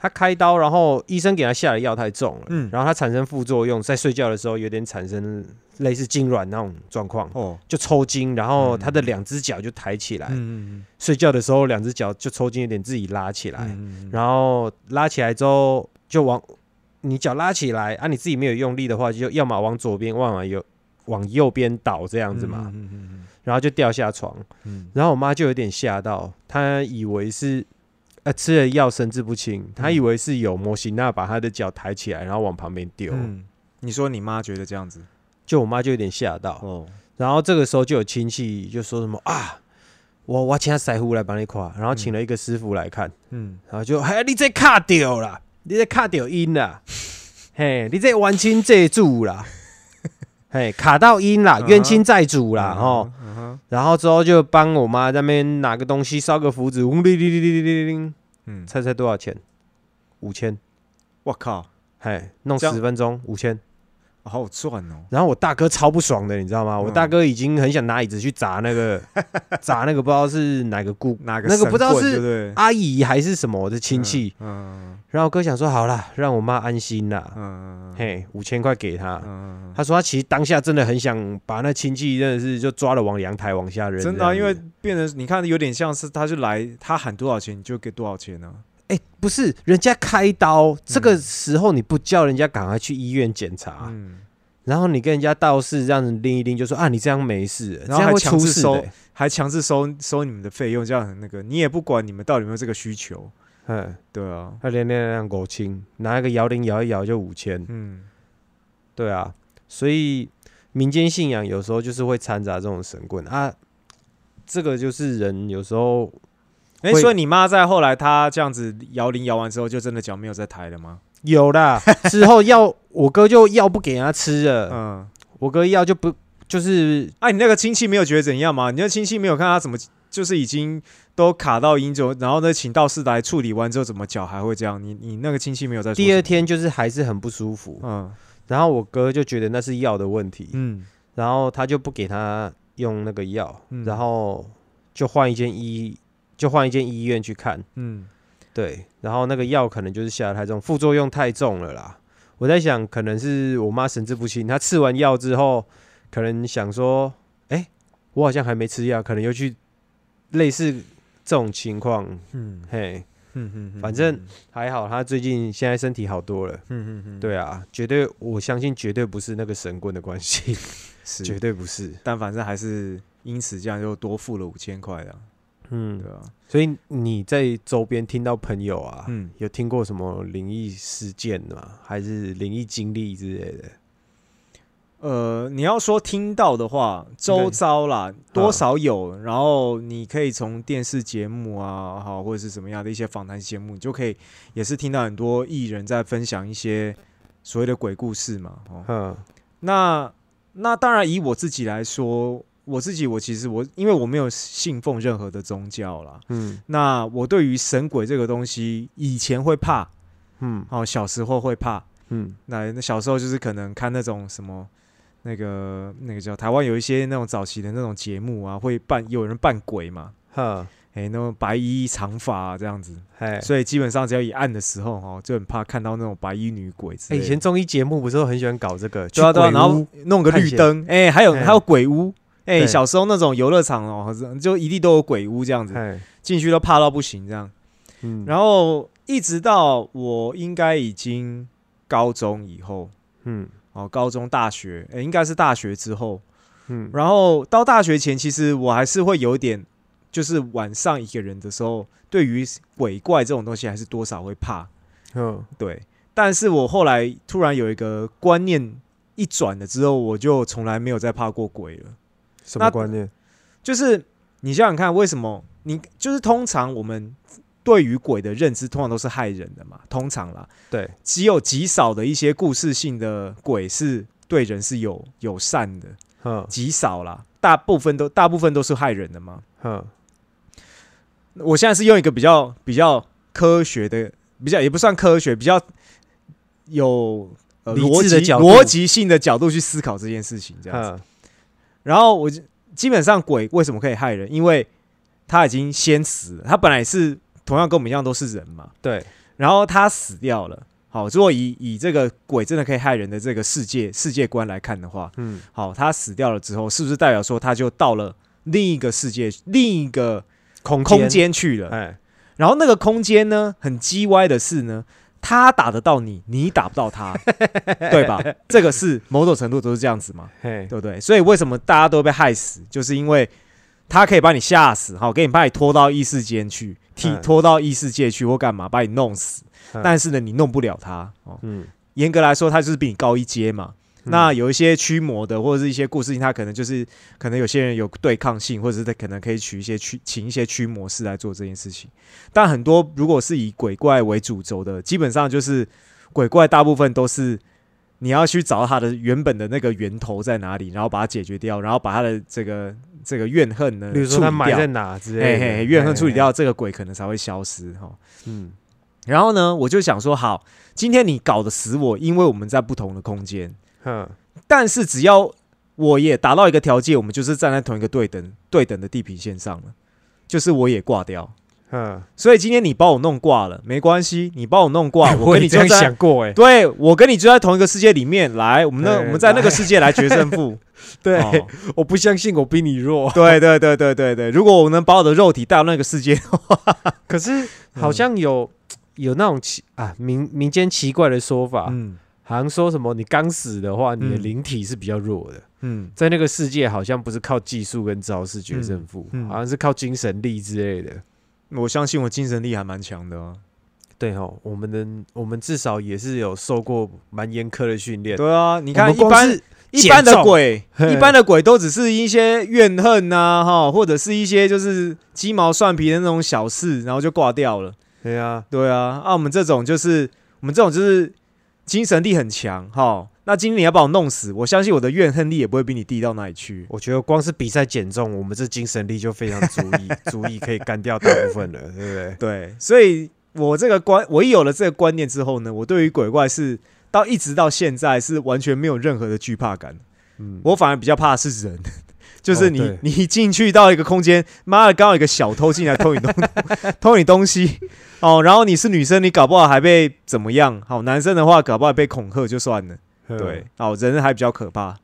他开刀，然后医生给他下的药太重了，嗯。然后他产生副作用，在睡觉的时候有点产生类似痉挛那种状况，哦，就抽筋，然后嗯他的两只脚就抬起来，嗯睡觉的时候两只脚就抽筋，有点自己拉起来，嗯然后拉起来之后就往你脚拉起来啊，你自己没有用力的话，就要么往左边，要么有往右边倒这样子嘛，嗯嗯。然后就掉下床，嗯。然后我妈就有点吓到，她以为是。呃，吃了药神志不清，他以为是有摩西娜把他的脚抬起来，然后往旁边丢。嗯，你说你妈觉得这样子？就我妈就有点吓到，哦，然后这个时候就有亲戚就说什么啊，我我请他师傅来帮你看，然后请了一个师傅来看，嗯。然后就嘿，你这卡掉啦，你这卡掉音啦，嘿，你这完全遮住啦，嘿，卡到音啦冤亲债主啦，吼，然后之后就帮我妈在那边拿个东西烧个符纸，嗡哩哩哩哩哩哩，嗯，猜猜多少钱？五千，我靠，嘿，弄十分钟五千。好赚哦，然后我大哥超不爽的，你知道吗？嗯我大哥已经很想拿椅子去砸那个 砸那个不知道是哪个姑哪个那个不知道是？阿姨还是什么的亲戚。嗯然后我哥想说好啦，让我妈安心啦，嗯嘿，五千块给他。嗯，他说他其实当下真的很想把那亲戚真的是就抓了往阳台往下扔。真的啊，因为变成你看有点像是他就来，他喊多少钱你就给多少钱呢？哎、不是人家开刀这个时候你不叫人家赶快去医院检查，嗯，然后你跟人家道士这样子拎一拎，就说啊你这样没事，然后还强制收、还强制收收你们的费用，这样很那个，你也不管你们到底有没有这个需求，嗯，对啊，他连那两狗亲，拿一个摇铃摇一摇就五千，嗯。对啊，所以民间信仰有时候就是会掺杂这种神棍。啊，这个就是人有时候哎、会所以你妈在后来她这样子摇铃摇完之后，就真的脚没有再抬了吗？有啦，之后药我哥就药不给他吃了，嗯，我哥药就不就是哎、你那个亲戚没有觉得怎样吗？你那亲戚没有看他怎么，就是已经都卡到阴轴，然后呢，请道士来处理完之后，怎么脚还会这样？你你那个亲戚没有在第二天就是还是很不舒服，嗯。然后我哥就觉得那是药的问题，嗯。然后他就不给他用那个药，嗯。然后就换一间医就换一间医院去看。嗯。对，然后那个药可能就是下得太重，副作用太重了啦。我在想，可能是我妈神志不清，她吃完药之后，可能想说，哎、我好像还没吃药，可能又去类似这种情况，嗯。嘿，嗯嗯，反正还好，他最近现在身体好多了。嗯嗯嗯，对啊，绝对，我相信绝对不是那个神棍的关系，是，绝对不是。但反正还是因此这样又多付了五千块的，嗯对，啊，所以你在周边听到朋友啊，嗯，有听过什么灵异事件吗？还是灵异经历之类的？呃，你要说听到的话，周遭啦多少有，然后你可以从电视节目啊，好或者是什么样的一些访谈节目，你就可以也是听到很多艺人在分享一些所谓的鬼故事嘛。哦，嗯那那当然以我自己来说，我自己我其实我因为我没有信奉任何的宗教啦，嗯。那我对于神鬼这个东西以前会怕，嗯。哦，小时候会怕，嗯。那那小时候就是可能看那种什么那个那个叫台湾有一些那种早期的那种节目啊，会扮有人扮鬼嘛，哈，哎、那种白衣长发、啊、这样子，哎，所以基本上只要一暗的时候哦，就很怕看到那种白衣女鬼。以前综艺节目不是都很喜欢搞这个？对啊对啊，去鬼然后屋弄个绿灯，哎、还有哎还有鬼屋，哎、对。小时候那种游乐场哦，就一地都有鬼屋这样子，哎，进去都怕到不行这样。嗯，然后一直到我应该已经高中以后，嗯。哦，高中、大学，诶，应该是大学之后，嗯。然后到大学前，其实我还是会有点，就是晚上一个人的时候，对于鬼怪这种东西还是多少会怕，嗯对。但是我后来突然有一个观念一转了之后，我就从来没有再怕过鬼了。那什么观念？就是你想想看，为什么你就是通常我们对于鬼的认知，通常都是害人的嘛，通常啦，对，只有极少的一些故事性的鬼是对人是有友善的，嗯极少啦，大部分都大部分都是害人的嘛。嗯我现在是用一个比较比较科学的，比较也不算科学，比较有呃逻辑的逻辑性的角度去思考这件事情，这样子。嗯然后我就基本上鬼为什么可以害人？因为他已经先死了，他本来是同样跟我们一样都是人嘛，对，然后他死掉了。好，如果以以这个鬼真的可以害人的这个世界世界观来看的话，嗯好，他死掉了之后，是不是代表说他就到了另一个世界、另一个空空，间去了？哎，然后那个空间呢，很叽歪的是呢，他打得到你，你打不到他，对吧？这个是某种程度都是这样子嘛，嘿，对不对？所以为什么大家都被害死，就是因为他可以把你吓死，好，给你把你拖到异世间去，踢嗯拖到异世界去或干嘛，把你弄死。嗯但是呢，你弄不了他哦。嗯严格来说，他就是比你高一阶嘛。嗯那有一些驱魔的，或者是一些故事性，他可能就是可能有些人有对抗性，或者是他可能可以取一些驱请一些驱魔师来做这件事情。但很多如果是以鬼怪为主轴的，基本上就是鬼怪大部分都是你要去找到它的原本的那个源头在哪里，然后把它解决掉，然后把它的这个这个怨恨呢，比如说处理掉他埋在哪之类的，嘿嘿，怨恨处理嘿，掉，这个鬼可能才会消失哈。嗯然后呢，我就想说，好，今天你搞得死我，因为我们在不同的空间，哼，但是只要我也达到一个条件，我们就是站在同一个对等对等的地平线上了，就是我也挂掉。嗯，所以今天你把我弄挂了，没关系，你把我弄挂，我跟你就在想过，哎，对我跟你就在同一个世界里面来，我们那我们在那个世界来决胜负。对哦，我不相信我比你弱，对对对对对对，如果我能把我的肉体带到那个世界，可是好像有有那种奇啊民民间奇怪的说法，嗯好像说什么你刚死的话，你的嗯灵体是比较弱的，嗯，在那个世界好像不是靠技术跟招式决胜负，嗯嗯好像是靠精神力之类的。我相信我精神力还蛮强的哦。对哦，我们的我们至少也是有受过蛮严苛的训练。对啊，你你看一般一般的鬼，一般的鬼都只是一些怨恨呐、哈，或者是一些就是鸡毛蒜皮的那种小事，然后就挂掉了。对啊，对啊，啊，我们这种就是我们这种就是精神力很强哈。那今天你要把我弄死，我相信我的怨恨力也不会比你低到哪里去。我觉得光是比赛减重，我们这精神力就非常足以 足以可以干掉大部分了，对不对？对，所以我这个观，我一有了这个观念之后呢，我对于鬼怪是到一直到现在是完全没有任何的惧怕感。嗯，我反而比较怕的是人，就是你、哦你一进去到一个空间，妈的，刚好有一个小偷进来偷你东 偷你东西哦，然后你是女生，你搞不好还被怎么样？好，男生的话搞不好被恐吓就算了。嗯对，哦，人还比较可怕。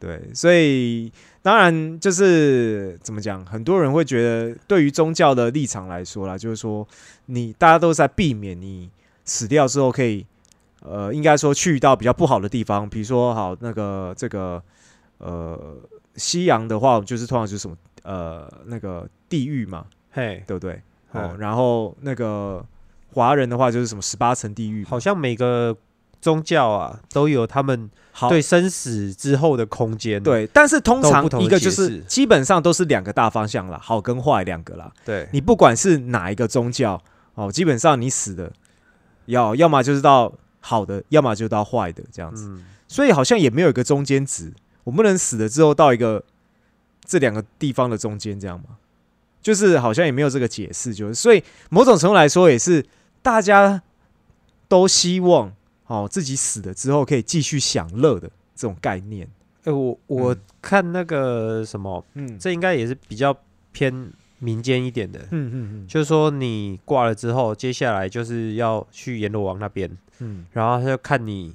对，所以当然就是怎么讲，很多人会觉得，对于宗教的立场来说啦，就是说你大家都在避免你死掉之后可以，呃，应该说去到比较不好的地方，比如说好那个这个呃西洋的话，就是通常就是什么呃那个地狱嘛，嘿，对不对？哦，嗯然后那个华人的话就是什么十八层地狱，好像每个宗教啊都有他们好对生死之后的空间。对，但是通常一个就是基本上都是两个大方向啦，好跟坏两个啦。对，你不管是哪一个宗教哦，基本上你死的要要么就是到好的，要么就到坏的这样子。嗯，所以好像也没有一个中间值，我不能死了之后到一个这两个地方的中间这样吗？就是好像也没有这个解释，就是所以某种程度来说，也是大家都希望哦自己死了之后可以继续享乐的这种概念。哎、我我嗯看那个什么，嗯这应该也是比较偏民间一点的，嗯嗯嗯就是说你挂了之后，接下来就是要去阎罗王那边，嗯然后他就看你，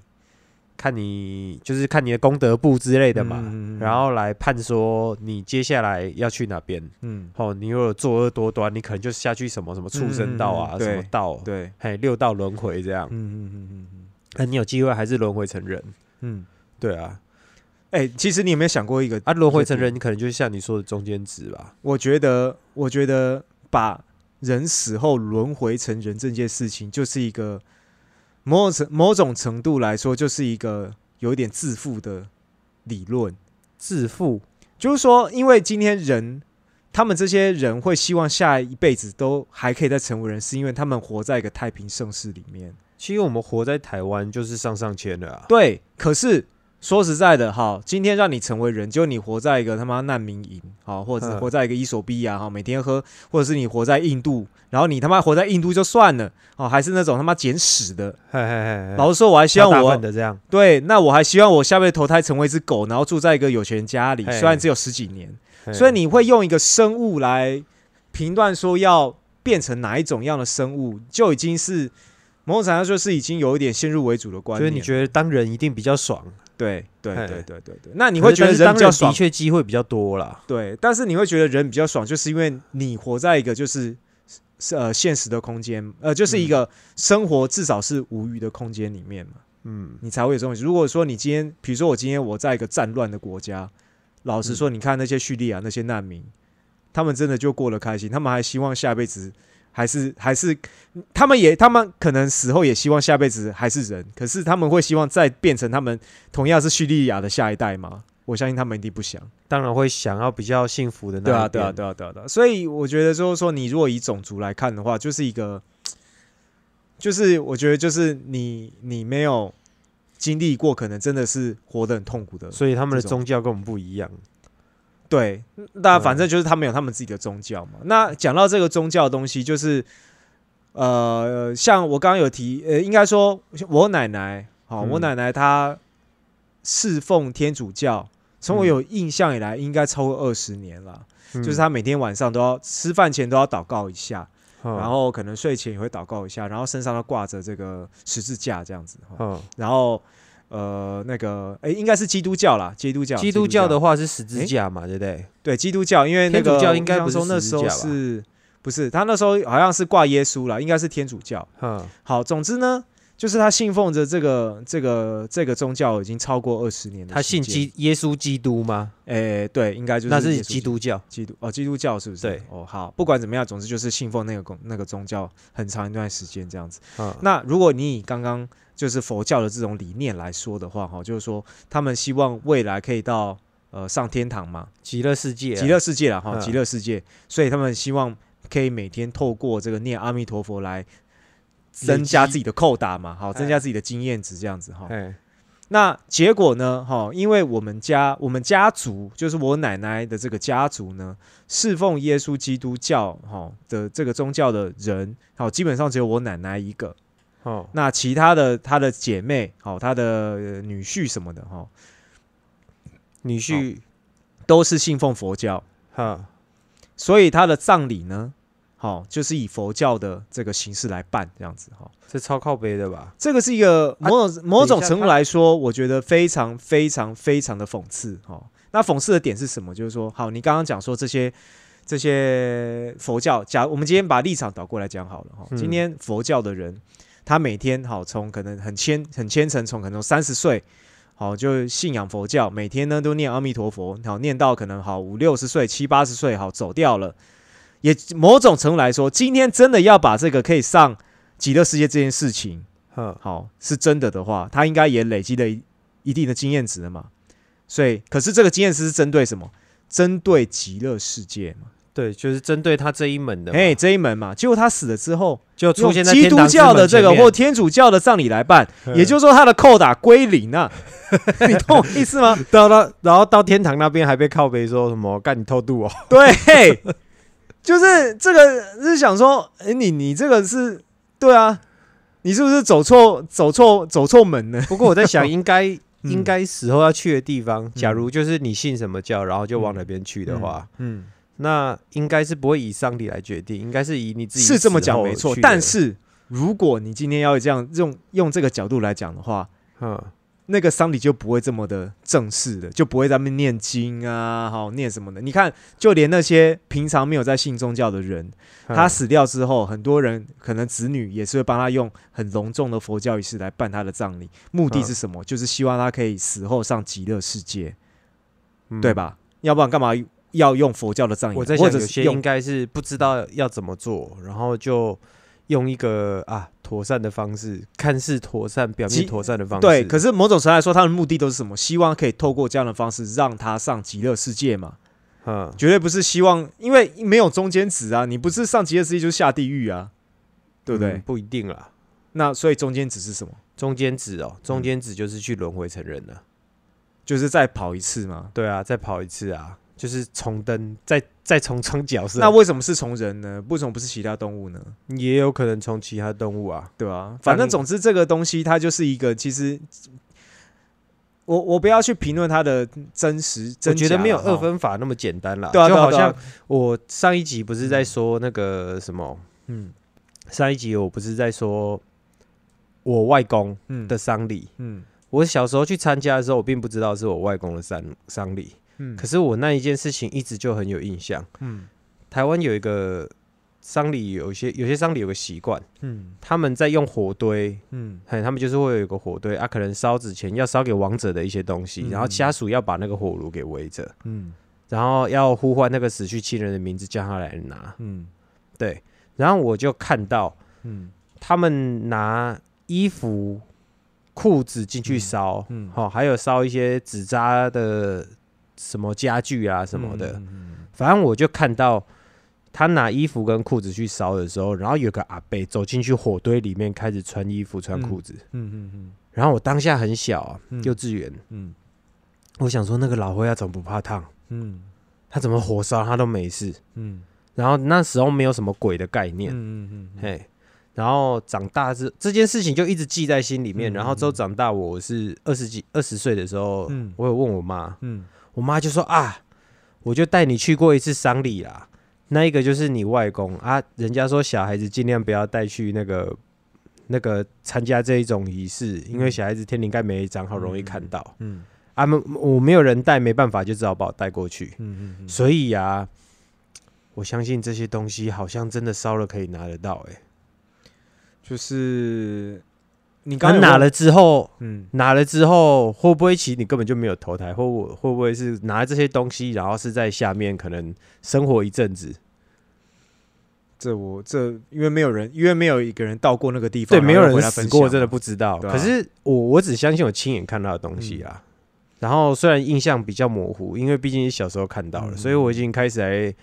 看你就是看你的功德簿之类的嘛，嗯然后来判说你接下来要去哪边。嗯哦，你如果作恶多端，你可能就下去什么什么畜生道啊，什么道，对，嘿，六道轮回这样。嗯嗯嗯嗯那、你有机会还是轮回成人，嗯。对啊，哎、其实你有没有想过一个？啊，轮回成人，你可能就是像你说的中间值吧。我觉得，我觉得把人死后轮回成人这件事情，就是一个某种程某种程度来说，就是一个有一点自负的理论。自负，就是说，因为今天人，他们这些人会希望下一辈子都还可以再成为人，是因为他们活在一个太平盛世里面。其实我们活在台湾就是上上签了啊。对，可是说实在的，哈，今天让你成为人，就你活在一个他妈难民营，好，或者活在一个伊索比亚，哈，每天喝，或者是你活在印度，然后你他妈活在印度就算了，哦，还是那种他妈捡屎的。嘿嘿嘿嘿，老实说，我还希望我份的这样，对，那我还希望我下辈子投胎成为一只狗，然后住在一个有钱人家里，嘿虽然只有十几年。嘿所以你会用一个生物来评断说要变成哪一种样的生物，就已经是某种程度上就是已经有一点先入为主的观念。所以你觉得当人一定比较爽，对对嘿。对对对对，那你你会觉得人比较爽？的，确机会比较多啦。对，但是你会觉得人比较爽，就是因为你活在一个就是是呃现实的空间，呃，就是一个生活至少是无余的空间里面嘛，嗯，你才会有这种。如果说你今天，比如说我今天我在一个战乱的国家，老实说，你看那些叙利亚那些难民，他们真的就过得开心，他们还希望下辈子还是还是，他们也他们可能死后也希望下辈子还是人，可是他们会希望再变成他们同样是叙利亚的下一代吗？我相信他们一定不想。当然会想要比较幸福的那对啊，对啊，对啊，对啊，对啊。所以我觉得就是说，你如果以种族来看的话，就是一个，就是我觉得就是你你没有经历过，可能真的是活得很痛苦的。所以他们的宗教跟我们不一样。对，那嗯反正就是他们有他们自己的宗教嘛。那讲到这个宗教的东西，就是呃，像我刚刚有提，呃，应该说我奶奶，好、嗯我奶奶她侍奉天主教，从我嗯有印象以来，应该超过二十年了。嗯就是她每天晚上都要吃饭前都要祷告一下，嗯然后可能睡前也会祷告一下，然后身上都挂着这个十字架这样子。哈嗯，然后呃，那个哎，应该是基督教啦，基督教，基督教的话是十字架嘛，对不对？对基督教，因为那天主个教应该不是那时候是不是他那时候好像是挂耶稣啦，应该是天主教。嗯，好，总之呢，就是他信奉着这个这个这个宗教已经超过二十年的他信，基耶稣基督吗？哎，对，应该就是那是基督教。基督哦，基督教是不是？对哦，好，不管怎么样，总之就是信奉那个公那个宗教很长一段时间这样子。嗯，那如果你以刚刚就是佛教的这种理念来说的话，哈，就是说他们希望未来可以到呃上天堂嘛，极乐世界啊，极乐世界了哈，嗯极乐世界，所以他们希望可以每天透过这个念阿弥陀佛来增加自己的扣打嘛，好，增加自己的经验值这样子哈。哎，那结果呢？哈，因为我们家我们家族就是我奶奶的这个家族呢，侍奉耶稣基督教哈的这个宗教的人，好，基本上只有我奶奶一个。哦，那其他的她的姐妹，好，她的呃女婿什么的哈，女婿，都是信奉佛教，哈，所以他的葬礼呢，好、就是以佛教的这个形式来办这样子哈、这超靠背的吧？这个是一个某种、某种程度来说，我觉得非常非常非常的讽刺哦。那讽刺的点是什么？就是说，好，你刚刚讲说这些这些佛教，假我们今天把立场倒过来讲好了哈、嗯今天佛教的人，他每天好从可能很虔很虔诚，从可能三十岁。好，就信仰佛教，每天呢都念阿弥陀佛，好念到可能好五六十岁、七八十岁，好走掉了。也某种程度来说，今天真的要把这个可以上极乐世界这件事情，哼，好是真的的话，他应该也累积了一一定的经验值了嘛。所以，可是这个经验值是针对什么？针对极乐世界嘛。对，就是针对他这一门的，哎，这一门嘛，结果他死了之后，就出现在基督教的这个或天主教的葬礼来办，嗯也就是说他的扣打归零啊。你懂我意思吗？到到然后到天堂那边还被靠背说什么干你偷渡哦，对，就是这个是想说，哎，你你这个是对啊，你是不是走错走错走错门呢？不过我在想，应该嗯。应该死后要去的地方，假如就是你信什么教，然后就往哪边去的话，嗯，那应该是不会以上帝来决定，应该是以你自己是这么讲没错。但，是如果你今天要这样用用这个角度来讲的话，嗯，那个丧礼就不会这么的正式的，就不会在那边念经啊，好念什么的。你看，就连那些平常没有在信宗教的人，嗯他死掉之后，很多人可能子女也是会帮他用很隆重的佛教仪式来办他的葬礼，目的是什么？就是希望他可以死后上极乐世界，嗯对？吧？要不然干嘛要用佛教的葬仪？我在或想，有些者是用应该是不知道要怎么做，然后就用一个啊妥善的方式，看似妥善、表面妥善的方式。对，可是某种程度来说，他的目的都是什么？希望可以透过这样的方式让他上极乐世界嘛。嗯，绝对不是希望，因为没有中间值啊，你不是上极乐世界就是下地狱啊，对不对？嗯不一定啦。那所以中间值是什么？中间值哦，中嗯间值就是去轮回成人了。就是再跑一次嘛。对啊，再跑一次啊，就是重登，再再重装角色。那为什么是从人呢？为什么不是其他动物呢？也有可能从其他动物啊。对吧、反正总之这个东西它就是一个，其实我我不要去评论它的真实，我觉得没有。二分法那么简单啦。对啊，就好像我上一集不是在说那个什么，嗯上一集我不是在说我外公嗯的丧礼。嗯我小时候去参加的时候，我并不知道是我外公的丧丧礼，嗯，可是我那一件事情一直就很有印象。嗯。台湾有一个丧礼，有一些有些丧礼有个习惯，嗯。他们在用火堆，嗯。嘿，他们就是会有一个火堆啊，可能烧纸钱要烧给亡者的一些东西，嗯。然后家属要把那个火炉给围着，嗯。然后要呼唤那个死去亲人的名字，叫他来拿。嗯。对，然后我就看到嗯。他们拿衣服、裤子进去烧，嗯。好、还有烧一些纸扎的什么家具啊什么的，反正我就看到他拿衣服跟裤子去烧的时候，然后有个阿伯走进去火堆里面开始穿衣服、穿裤子，嗯嗯然后我当下很小、啊，嗯。幼稚园，嗯。我想说那个老灰要怎么不怕烫？嗯。他怎么火烧他都没事？嗯。然后那时候没有什么鬼的概念，嗯嗯嘿。然后长大之这件事情就一直记在心里面。嗯。然后之后长大，我是二十几二十岁的时候，嗯。我有问我妈，嗯我妈就说啊，我就带你去过一次丧礼啦。那一个就是你外公啊，人家说小孩子尽量不要带去那个那个参加这一种仪式，因为小孩子天灵盖没长好，容易看到。嗯啊，没我没有人带，没办法，就只好把我带过去。嗯嗯，所以啊，我相信这些东西好像真的烧了可以拿得到、欸。就是你刚拿了之后，嗯拿了之后会不会其实你根本就没有投胎，或会会不会是拿了这些东西，然后是在下面可能生活一阵子？这我这因为没有人，因为没有一个人到过那个地方，对，没有人死过，来分享真的不知道。啊可是我我只相信我亲眼看到的东西啊。然后虽然印象比较模糊，因为毕竟是小时候看到了，嗯所以我已经开始来。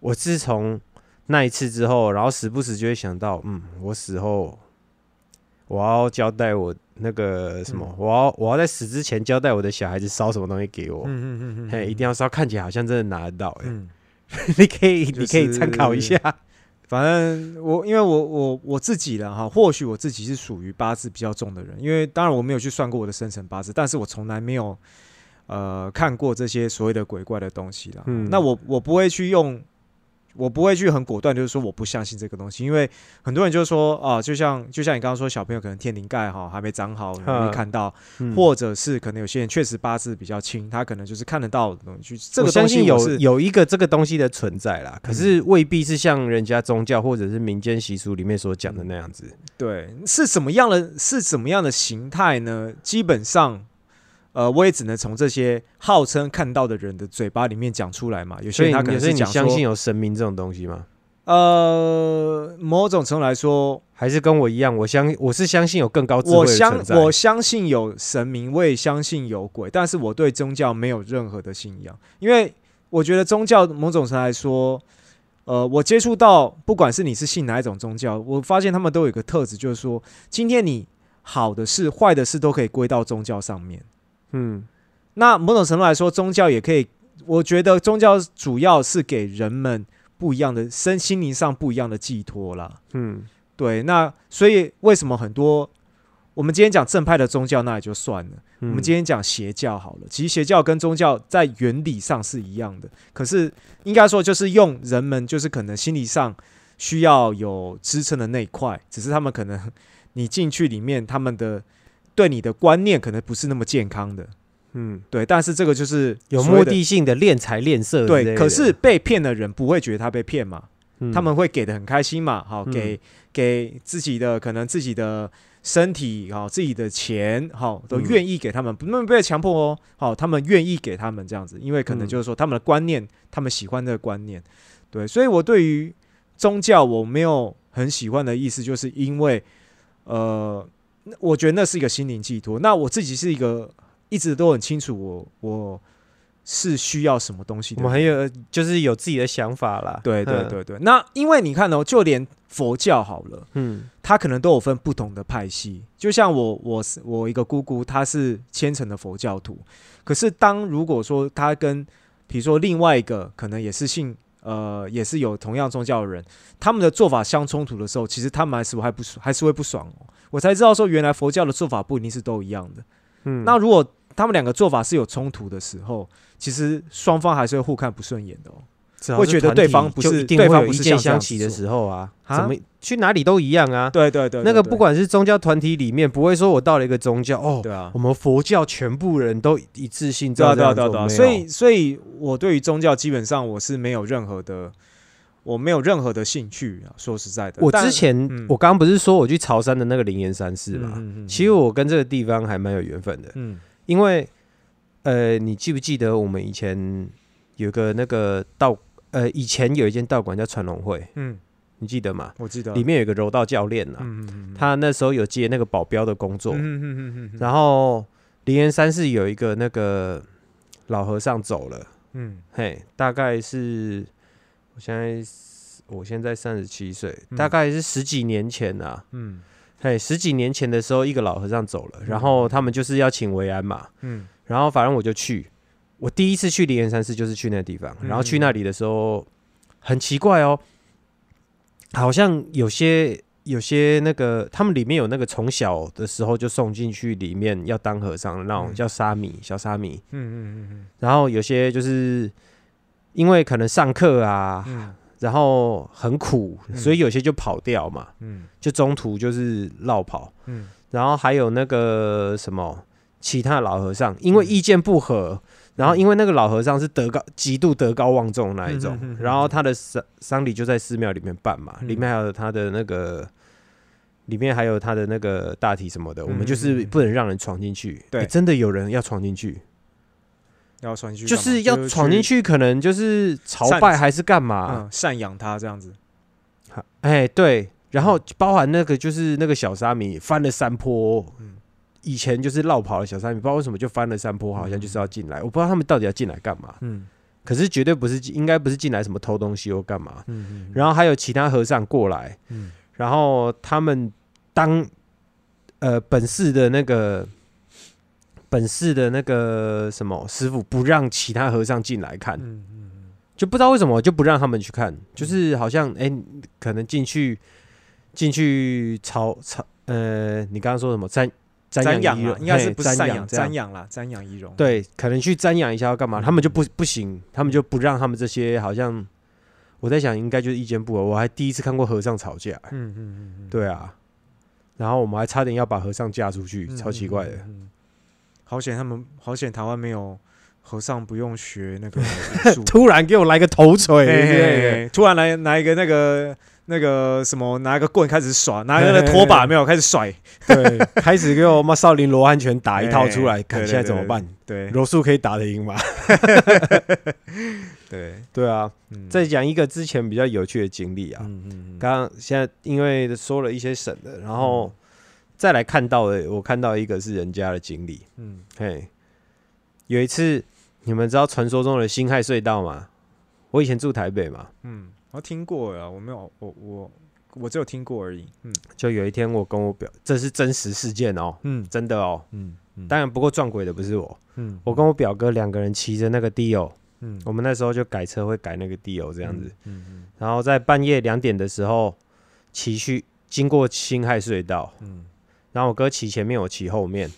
我自从那一次之后，然后时不时就会想到，嗯，我死后我要交代我那个什么，嗯我要我要在死之前交代我的小孩子烧什么东西给我。嗯嗯嗯嗯，嘿，一定要烧，看起来好像真的拿得到、欸。嗯。你可以，就你可以参考一下。反正我因为我我我自己了哈，或许我自己是属于八字比较重的人，因为当然我没有去算过我的生辰八字，但是我从来没有呃看过这些所谓的鬼怪的东西啦。嗯那我我不会去用我不会去很果断，就是说我不相信这个东西，因为很多人就是说啊，就像就像你刚刚说，小朋友可能天灵盖哈还没长好，可能没嗯看到，嗯或者是可能有些人确实八字比较轻，他可能就是看得到的东西。这个东西相信有有一个这个东西的存在啦，可是未必是像人家宗教或者是民间习俗里面所讲的那样子。对是什么样的是什么样的形态呢？基本上。呃，我也只能从这些号称看到的人的嘴巴里面讲出来嘛。有些人他可能是讲，相信有神明这种东西吗？呃，某种程度来说，还是跟我一样，我相我是相信有更高智慧的。我相信有神明，我也相信有鬼，但是我对宗教没有任何的信仰，因为我觉得宗教某种程度来说，呃，我接触到不管是你是信哪一种宗教，我发现他们都有一个特质，就是说，今天你好的事、坏的事都可以归到宗教上面。嗯。那某种程度来说，宗教也可以，我觉得宗教主要是给人们不一样的身心灵上不一样的寄托啦。嗯。对，那所以为什么很多我们今天讲正派的宗教，那也就算了。嗯，我们今天讲邪教好了，其实邪教跟宗教在原理上是一样的，可是应该说就是用人们就是可能心理上需要有支撑的那一块，只是他们可能你进去里面，他们的对你的观念可能不是那么健康的，嗯。对，但是这个就是有目的性的练财练色对，可是被骗的人不会觉得他被骗嘛，嗯。他们会给的很开心嘛，好嗯。给给自己的可能自己的身体好自己的钱好都嗯愿意给他们，不能被强迫哦，好他们愿意给他们这样子，因为可能嗯就是说他们的观念，他们喜欢这个观念，对，所以我对于宗教我没有很喜欢的意思，就是因为呃，我觉得那是一个心灵寄托，那我自己是一个一直都很清楚我我是需要什么东西的我们很有就是有自己的想法啦。对对嗯，对对，那因为你看哦，就连佛教好了，嗯它可能都有分不同的派系。就像我，我是我一个姑姑，她是虔诚的佛教徒。可是当如果说她跟比如说另外一个可能也是信呃也是有同样宗教的人，他们的做法相冲突的时候，其实他们还是还不还是会不爽哦。我才知道说，原来佛教的做法不一定是都一样的。嗯，那如果他们两个做法是有冲突的时候，其实双方还是会互看不顺眼的哦。会觉得对方不是对方有一见不是像这样相齐的时候啊，啊怎么去哪里都一样啊。对对对那个不管是宗教团体里面，不会说我到了一个宗教哦，对啊我，们佛教全部人都一致性这样对啊，对啊，做没有所以，所以我对于宗教基本上我是没有任何的，我没有任何的兴趣啊。说实在的，我之前、嗯我刚刚不是说我去潮汕的那个灵岩山寺嘛，嗯嗯嗯其实我跟这个地方还蛮有缘分的，嗯因为呃，你记不记得我们以前有个那个道呃，以前有一间道馆叫传龙会，嗯，你记得吗？我记得里面有一个柔道教练呐、嗯嗯嗯，他那时候有接那个保镖的工作，嗯嗯嗯嗯嗯，然后灵岩山寺有一个那个老和尚走了。嗯嘿，大概是我现在我现在三十七岁，嗯大概是十几年前啊。嗯嘿，十几年前的时候，一个老和尚走了，然后他们就是要请维安嘛，嗯然后反正我就去。我第一次去灵岩山寺就是去那个地方，然后去那里的时候很奇怪哦，好像有些有些那个他们里面有那个从小的时候就送进去里面要当和尚的那种嗯。叫沙弥小沙弥，嗯嗯嗯嗯。然后有些就是因为可能上课啊，嗯。然后很苦，嗯。所以有些就跑掉嘛，嗯。就中途就是绕跑。嗯。然后还有那个什么其他老和尚，因为嗯。意见不合，然后因为那个老和尚是德高极度德高望重那一种，然后他的丧丧礼就在寺庙里面办嘛，嗯。里面还有他的那个。里面还有他的那个大体什么的，我们就嗯是嗯。不能让人闯进去。对。诶真的有人要闯进去，要闯进去，就是要闯进去，可能就是朝拜还是干嘛？嗯，赡养他这样子，哎、对，然后包含那个就是那个小沙弥翻了山坡，嗯以前就是绕跑的小沙弥，不知道为什么就翻了山坡，好像就是要进来，我不知道他们到底要进来干嘛，嗯。可是绝对不是进，应该不是进来什么偷东西或干嘛。嗯嗯，然后还有其他和尚过来，嗯。然后他们当呃本寺的那个本寺的那个什么师傅不让其他和尚进来看，嗯嗯就不知道为什么就不让他们去看，就是好像哎、可能进去进去朝朝呃，你刚刚说什么瞻瞻瞻仰啦仰仪容，应该是不是赡瞻养瞻仰啦，瞻仰仪容，对，可能去瞻仰一下要干嘛，嗯。他们就不不行，他们就不让他们这些好像我在想应该就是意见不合，我还第一次看过和尚吵架、嗯嗯嗯嗯，对啊，然后我们还差点要把和尚嫁出去，嗯超奇怪的。嗯嗯嗯好险他们，好险台湾没有和尚不用学那个，突然给我来个头锤突然来拿一个那个那个什么，拿一个棍开始耍，拿一个拖把没有开始甩，对，开始给我妈少林罗汉拳打一套出来，看现在怎么办？对柔术可以打得赢吗？对，对啊，嗯。再讲一个之前比较有趣的经历啊，嗯嗯嗯。刚刚现在因为说了一些省的，然后再来看到的，我看到一个是人家的经历，嗯。嘿，有一次你们知道传说中的辛亥隧道吗？我以前住台北嘛，嗯，我听过啊，我没有，我我我只有听过而已，嗯。就有一天我跟我表，这是真实事件哦，嗯。真的哦，嗯嗯。当然不过撞鬼的不是我，嗯。我跟我表哥两个人骑着那个 Dio，嗯。我们那时候就改车会改那个 Dio 这样子，，嗯嗯。然后在半夜两点的时候骑去经过辛亥隧道，嗯。然后我哥骑前面，我骑后面，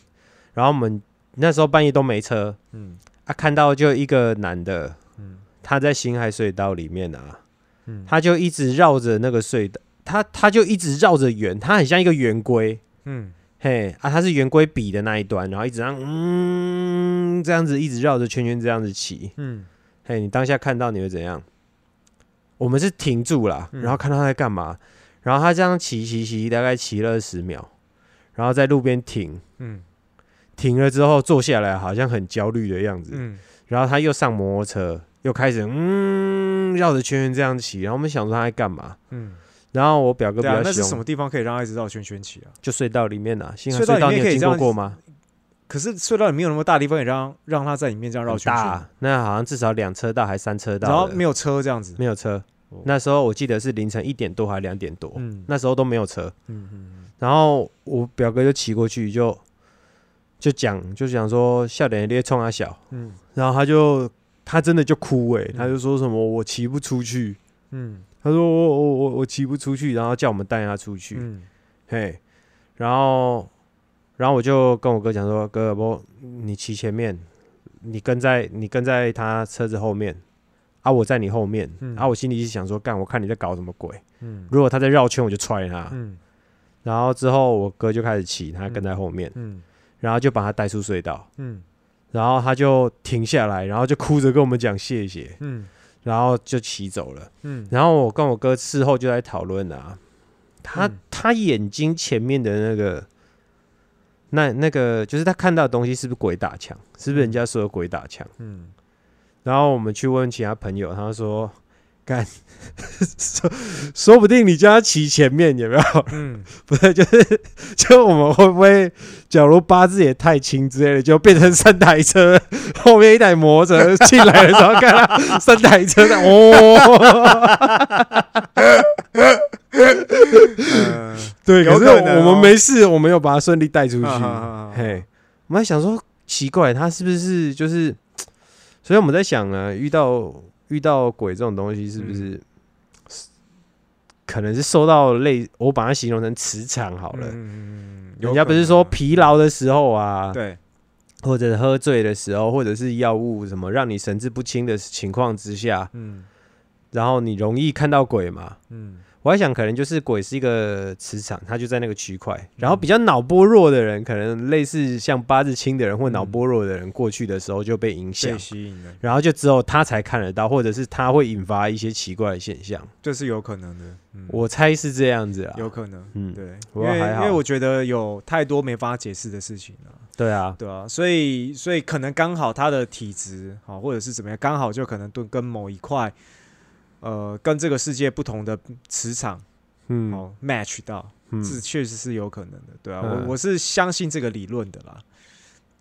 然后我们那时候半夜都没车嗯。啊，看到就一个男的，嗯。他在辛亥隧道里面啊，嗯。他就一直绕着那个隧道，他他就一直绕着圆，他很像一个圆规，嗯。嘿啊，他是圆规笔的那一端，然后一直让嗯这样子一直绕着圈圈这样子骑，嗯。嘿，你当下看到你会怎样？我们是停住了，嗯。然后看到他在干嘛，然后他这样骑骑骑，大概骑了二十秒，然后在路边停，嗯。停了之后坐下来，好像很焦虑的样子，嗯。然后他又上摩托车，又开始嗯绕着圈圈这样骑，然后我们想说他在干嘛，嗯，然后我表哥比对啊，较那是什凶，么地方可以让他一直绕圈圈骑啊？就隧道里面啊，幸好隧道里隧道你有经面可以这样过过吗？可是隧道里面有那么大地方，也让让他在里面这样绕很圈。圈，那好像至少两车道还三车道的，然后没有车这样子，没有车。哦。那时候我记得是凌晨一点多还两点多，嗯。那时候都没有车。嗯嗯然后我表哥就骑过去就就讲就讲说笑脸咧冲他小，嗯。然后他就他真的就哭诶、嗯他就说什么我骑不出去，嗯他说我我我我骑不出去，然后叫我们带他出去，嗯嘿，然后然后我就跟我哥讲说哥不你骑前面，你跟在你跟在他车子后面。啊！我在你后面，嗯啊！我心里是想说，干！我看你在搞什么鬼？嗯如果他在绕圈，我就踹他。嗯然后之后我哥就开始骑，他跟在后面，嗯然后就把他带出隧道，嗯然后他就停下来，然后就哭着跟我们讲谢谢，嗯然后就骑走了。嗯然后我跟我哥事后就在讨论啊，他、嗯他眼睛前面的那个。那那个就是他看到的东西是不是鬼打墙？是不是人家说的鬼打墙？嗯然后我们去问其他朋友，他说：“干，说说不定你叫他骑前面有没有？嗯 不是，就是 就我们会不会，假如八字也太轻之类的，就变成三台车，后面一台摩托车进来的时候，看到三台车在哦，呃对，可是我们没事，我们有把它顺利带出去。啊啊啊啊嘿，我们还想说奇怪，他是不是就是？所以我们在想呢，遇到遇到鬼这种东西，是不是、可能是受到类？我把它形容成磁场好了。嗯人家不是说疲劳的时候啊，对，或者喝醉的时候，或者是药物什么让你神志不清的情况之下，嗯然后你容易看到鬼嘛？嗯我还想，可能就是鬼是一个磁场，它就在那个区块。然后比较脑波弱的人，可能类似像八字轻的人或脑波弱的人，过去的时候就被影响被，吸引了，然后就只有他才看得到，或者是他会引发一些奇怪的现象。这是有可能的，嗯我猜是这样子啊。有可能，嗯对，因为因为我觉得有太多没法解释的事情了。对啊，对啊，所以所以可能刚好他的体质好，或者是怎么样，刚好就可能跟跟某一块，呃，跟这个世界不同的磁场嗯。哦 match 到，嗯。是确实是有可能的，对啊，嗯。我我是相信这个理论的啦，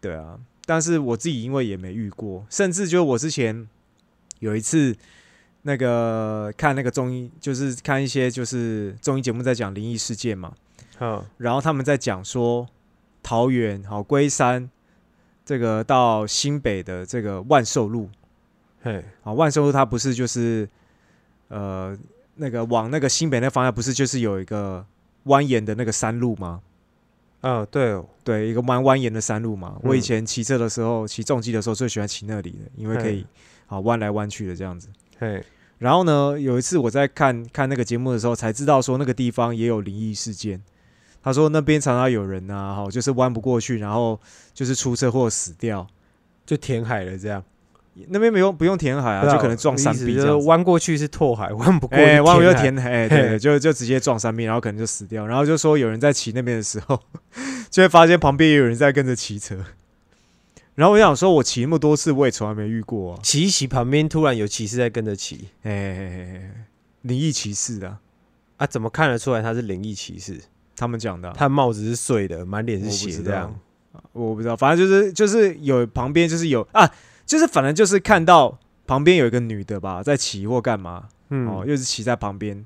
对啊，但是我自己因为也没遇过，甚至就我之前有一次那个看那个综艺，就是看一些就是综艺节目在讲灵异事件嘛，嗯，然后他们在讲说桃园好龟山这个到新北的这个万寿路。嘿，啊，万寿路它不是就是呃那个往那个新北那方向不是就是有一个蜿蜒的那个山路吗？哦，对哦，对，一个蛮蜿蜒的山路嘛。我以嗯前骑车的时候，骑重机的时候最喜欢骑那里的，因为可以啊弯来弯去的这样子。嘿，然后呢，有一次我在看看那个节目的时候，才知道说那个地方也有灵异事件。他说那边常常有人啊，哈，就是弯不过去，然后就是出车祸死掉。就填海了这样，那边没用不用填海啊，就可能撞山壁这样子。弯过去是拓海，弯不过哎，弯过就填海。对对，就就直接撞山壁，然后可能就死掉。然后就说有人在骑那边的时候，就会发现旁边也有人在跟着骑车。然后我想说，我骑那么多次，我也从来没遇过啊。骑一骑，旁边突然有骑士在跟着骑哎灵异骑士的啊，啊，怎么看得出来他是灵异骑士？他们讲的啊，他帽子是碎的，满脸是血这样。我不知道，反正就是就是有旁边就是有啊，就是反正就是看到旁边有一个女的吧，在骑或干嘛，嗯，哦，又是骑在旁边，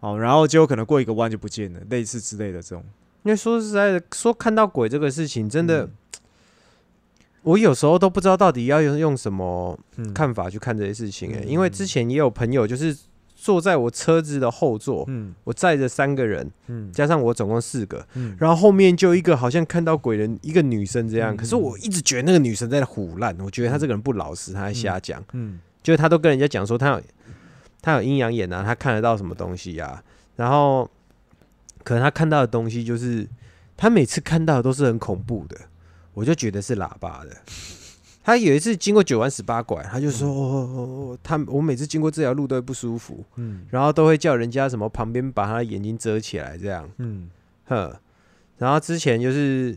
哦，然后结果可能过一个弯就不见了，类似之类的这种，因为说实在的，说看到鬼这个事情，真的，嗯。我有时候都不知道到底要用用什么嗯，看法去看这些事情、欸。嗯因为之前也有朋友就是坐在我车子的后座，嗯我载着三个人，嗯加上我总共四个，嗯，然后后面就一个好像看到鬼人，一个女生这样。嗯可是我一直觉得那个女生在胡乱，我觉得她这个人不老实，她在瞎讲。嗯就是她都跟人家讲说她有她有阴阳眼啊，她看得到什么东西啊，然后可能她看到的东西就是她每次看到的都是很恐怖的，我就觉得是喇叭的。她有一次经过九弯十八拐，他就说：“哦哦哦，她我每次经过这条路都会不舒服，嗯然后都会叫人家什么旁边把他的眼睛遮起来这样。”嗯哼，然后之前就是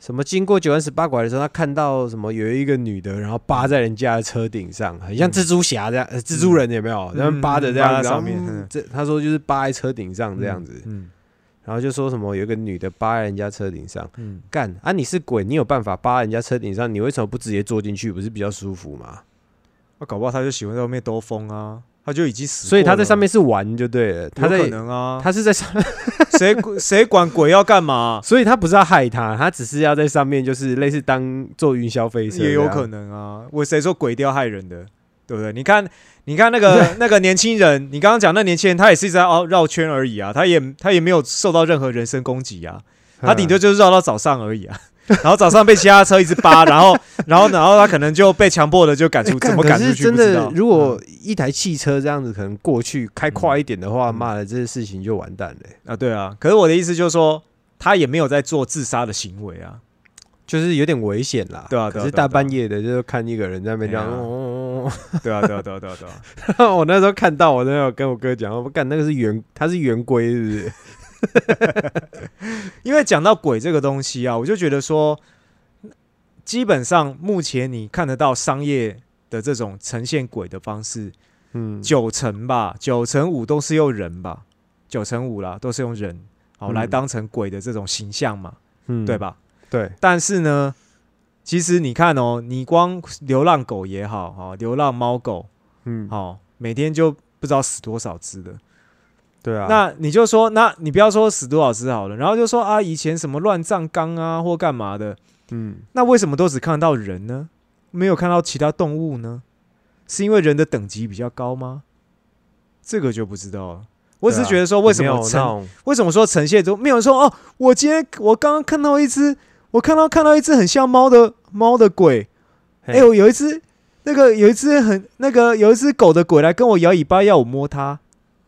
什么经过九弯十八拐的时候，他看到什么有一个女的，然后扒在人家的车顶上，很像蜘蛛侠这样，呃蜘蛛人有没有？然后扒着这样在上面这他说就是扒在车顶上这样子，嗯然后就说什么有一个女的扒在人家车顶上，嗯，干啊你是鬼，你有办法扒在人家车顶上，你为什么不直接坐进去？不是比较舒服吗？那搞不好他就喜欢在外面兜风啊，他就已经死了，所以他在上面是玩就对了，他有可能啊，他是在上，谁谁管鬼要干嘛？所以他不是要害他，他只是要在上面就是类似当做云霄飞车，也有可。能啊，我谁说鬼一定要害人的，对不对？你看，你看那个 那个年轻人，你刚刚讲那年轻人，他也是在绕绕圈而已啊，他也他也没有受到任何人身攻击啊，他顶多就是绕到早上而已啊。然后早上被其他车一直扒，然后，然后，然后他可能就被强迫的就赶出，怎么赶出去？真的如果一台汽车这样子可能过去开快一点的话，嗯妈的，这些事情就完蛋了欸、啊，对啊。可是我的意思就是说，他也没有在做自杀的行为啊。就是有点危险啦。对啊可是大半夜的，就是看一个人在那边这样，对啊哦对啊，对啊，对啊，对啊。我那时候看到，我那时候跟我哥讲，我干那个是圆，他是圆规，是不是？因为讲到鬼这个东西啊，我就觉得说，基本上目前你看得到商业的这种呈现鬼的方式，嗯，九成吧，九成五都是用人吧，九成五啦，都是用人好、嗯来当成鬼的这种形象嘛，嗯对？吧？对，但是呢，其实你看哦，你光流浪狗也好，哈、流浪猫狗，嗯，好、每天就不知道死多少只的。对啊。那你就说，那你不要说死多少只好了，然后就说啊，以前什么乱葬岗啊或干嘛的，嗯，那为什么都只看得到人呢？没有看到其他动物呢？是因为人的等级比较高吗？这个就不知道了。我只是觉得说，为什么为什么说呈现中没有人说哦？我今天我刚刚看到一只，我看到看到一只很像猫的猫的鬼，哎、嘿我有一只那个有一只很那个有一只狗的鬼来跟我摇尾巴，要我摸它，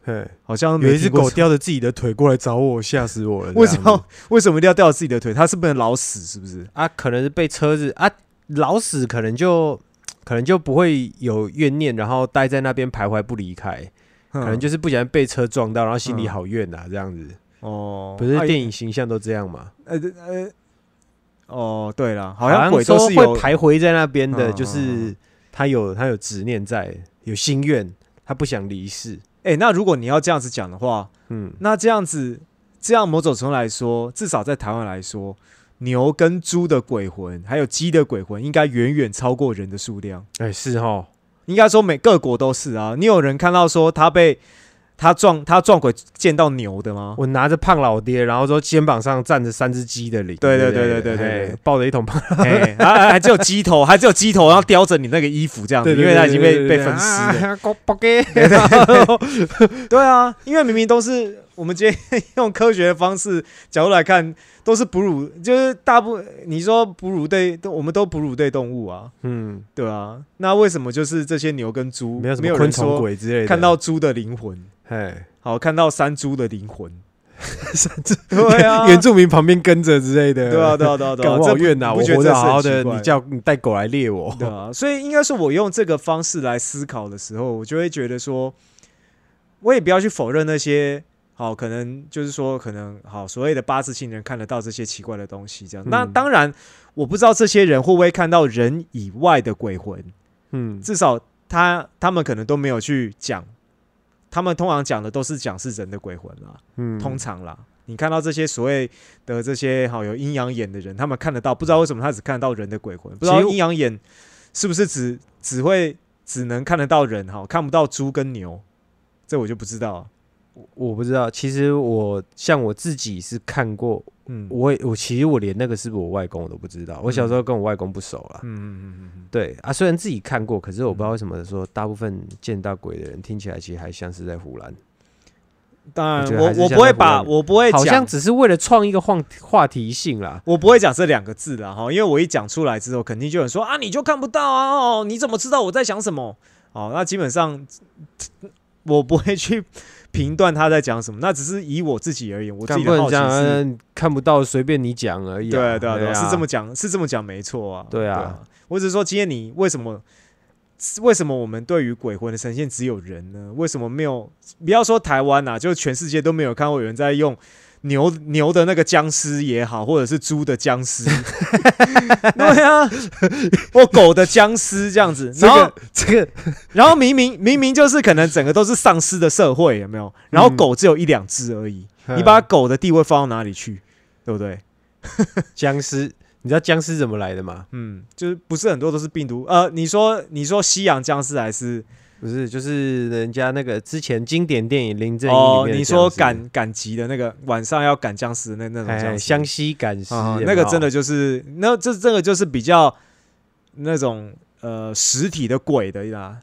对好像有一只狗叼着自己的腿过来找我，吓死我了。为什么为什么一定要吊自己的腿？它是不能老死是不是？啊？可能是被车子啊老死，可能就可能就不会有怨念，然后待在那边徘徊不离开。可可能就是不小心被车撞到，然后心里嗯好怨呐、这样子。哦，不是啊电影形象都这样嘛？呃呃哦，对了，好好像鬼都是会徘徊在那边的，就是他有他有执念在，有心愿，他不想离世。哎、那如果你要这样子讲的话，嗯，那这样子，这样某种程度来说，至少在台湾来说，牛跟猪的鬼魂，还有鸡的鬼魂，应该远远超过人的数量。哎、是哈，应该说每各国都是啊。你有人看到说他被他撞他撞鬼见到牛的吗？我拿着胖老爹，然后说肩膀上站着三只鸡的灵，对对对对？对对抱着一桶胖，哎，还还只有鸡头，还只有鸡头，然后叼着你那个衣服这样子，因为他已经被被粉丝 对啊，因为明明都是我们今天用科学的方式角度来看，都是哺乳，就是大部你说哺乳类，都我们都哺乳类动物啊，嗯，对啊。那为什么就是这些牛跟猪没有什么昆虫鬼之类的，看到猪的灵魂？哎，好，看到山猪的灵魂，对啊，原住民旁边跟着之类的，对啊，对啊，对啊，对啊，干我这不好怨呐！我觉得好好的，你叫你带狗来猎我，对啊，所以应该是我用这个方式来思考的时候，我就会觉得说，我也不要去否认那些好，可能就是说，可能好所谓的八字星人看得到这些奇怪的东西，这样。那嗯当然，我不知道这些人会不会看到人以外的鬼魂，嗯，至少他他们可能都没有去讲，他们通常讲的都是讲是人的鬼魂啦，嗯通常啦。你看到这些所谓的这些好有阴阳眼的人，他们看得到，不知道为什么他只看得到人的鬼魂，不知道阴阳眼是不是只只会只能看得到人哈，看不到猪跟牛，这我就不知道了。我不知道，其实我像我自己是看过，嗯我也我其实我连那个是不是我外公我都不知道，我小时候跟我外公不熟啦。嗯嗯嗯嗯嗯，对啊，虽然自己看过，可是我不知道为什么说大部分见到鬼的人听起来其实还像是在胡乱，当然我我我不会把我不会好像讲。只是为了创一个话话题性啦。我不会讲这两个字啦哈，因为我一讲出来之后，肯定就有人说啊，你就看不到啊，哦，你怎么知道我在想什么？哦，那基本上我不会去评断他在讲什么，那只是以我自己而言，我自己的好奇不能讲、是，呃看不到随便你讲而已、啊。对啊对啊对啊，啊，是这么讲，是这么讲没错啊，对啊我只是说今天你为什么？为什么我们对于鬼魂的呈现只有人呢？为什么没有？不要说台湾呐、就全世界都没有看过有人在用牛牛的那个僵尸也好，或者是猪的僵尸，对啊，或狗的僵尸这样子。然后个这个然后明明明明就是可能整个都是丧尸的社会，有没有？然后嗯狗只有一两只而已，你把狗的地位放到哪里去？对不对？僵尸，你知道僵尸怎么来的吗？嗯，就是不是很多都是病毒？呃，你说你说西洋僵尸还是不是，就是人家那个之前经典电影《林正英》你说赶赶集的那个晚上要赶僵尸那那种哎僵尸，湘西赶尸那个真的就是那这这个就是比较那种呃实体的鬼的啦，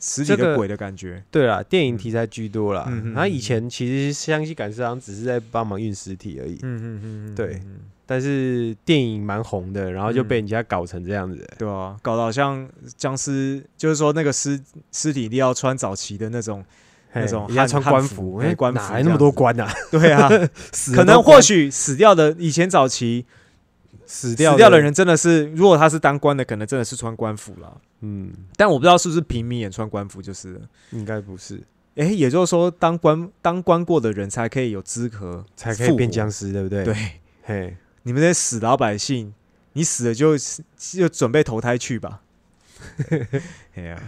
实体的鬼的感觉。对啦，电影题材居多啦。嗯嗯嗯然后以前其实湘西赶尸好像只是在帮忙运尸体而已，嗯嗯嗯嗯，对。嗯但是电影蛮红的，然后就被人家搞成这样子。对啊，搞得好像僵尸，就是说那个尸尸体一定要穿早期的那种，那种人家穿官服，哎哎官服哪来那么多官啊？对啊，死可能或许死掉的以前早期死掉死掉的，人真的是，如果他是当官的，可能真的是穿官服了。嗯，但我不知道是不是平民也穿官服，就是了。应该不是，诶，也就是说，当官当官过的人才可以有资格才可以变僵尸。尸，对不对？对，嘿，你们这些死老百姓，你死了就就准备投胎去吧。哎呀、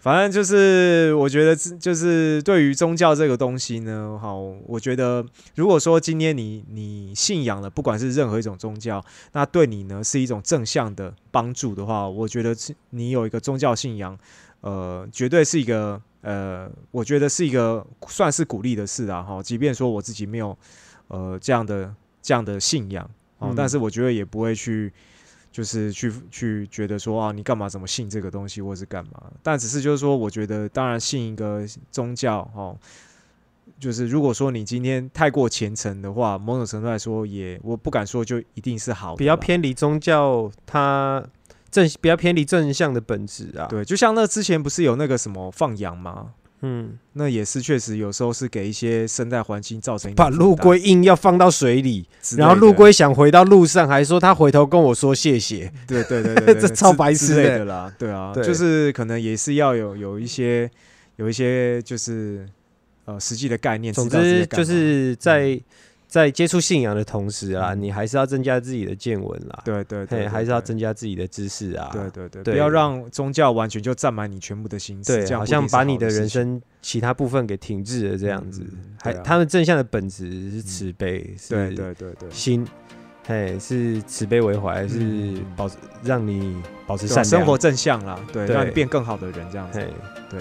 反正就是我觉得这就是对于宗教这个东西呢，好，我觉得如果说今天你你信仰了，不管是任何一种宗教，那对你呢是一种正向的帮助的话，我觉得是你有一个宗教信仰，呃，绝对是一个呃，我觉得是一个算是鼓励的事啊，哈，即便说我自己没有呃这样的这样的信仰，哦，嗯但是我觉得也不会去。就是去去觉得说啊，你干嘛怎么信这个东西，或是干嘛？但只是就是说，我觉得当然信一个宗教哦，就是如果说你今天太过虔诚的话，某种程度来说也我不敢说就一定是好的，比较偏离宗教，它正比较偏离正向的本质啊。，对，就像那之前不是有那个什么放羊吗？嗯，那也是确实有时候是给一些生态环境造成把陆龟硬要放到水里，然后陆龟想回到路上，还说他回头跟我说谢谢。对对对 这超白痴的的啦，对啊，对就是可能也是要有有一些有一些就是呃实际的概念，总之就是在在接触信仰的同时啊，嗯你还是要增加自己的见闻啦，对对对，还是要增加自己的知识啊。对对对，不要让宗教完全就占满你全部的心思，对，好像把你的人生其他部分给停滞了这样子。嗯还他们正向的本质是慈悲，对是对对对，心，嘿，是慈悲为怀，是嗯保持让你保持善。生活正向啦，对，对让你变更好的人这样子。嘿，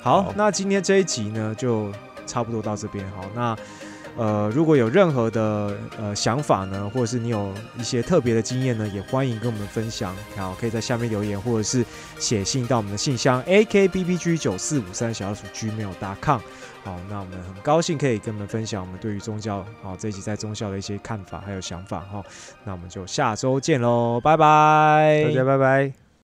好好，那今天这一集呢，就差不多到这边。好，那呃，如果有任何的呃想法呢，或者是你有一些特别的经验呢，也欢迎跟我们分享。好，可以在下面留言，或者是写信到我们的信箱 a k b b g 九四五三小老鼠 gmail.com。好，那我们很高兴可以跟我们分享我们对于宗教好这一集在宗教的一些看法还有想法哈。那我们就下周见喽，拜拜，大家拜拜。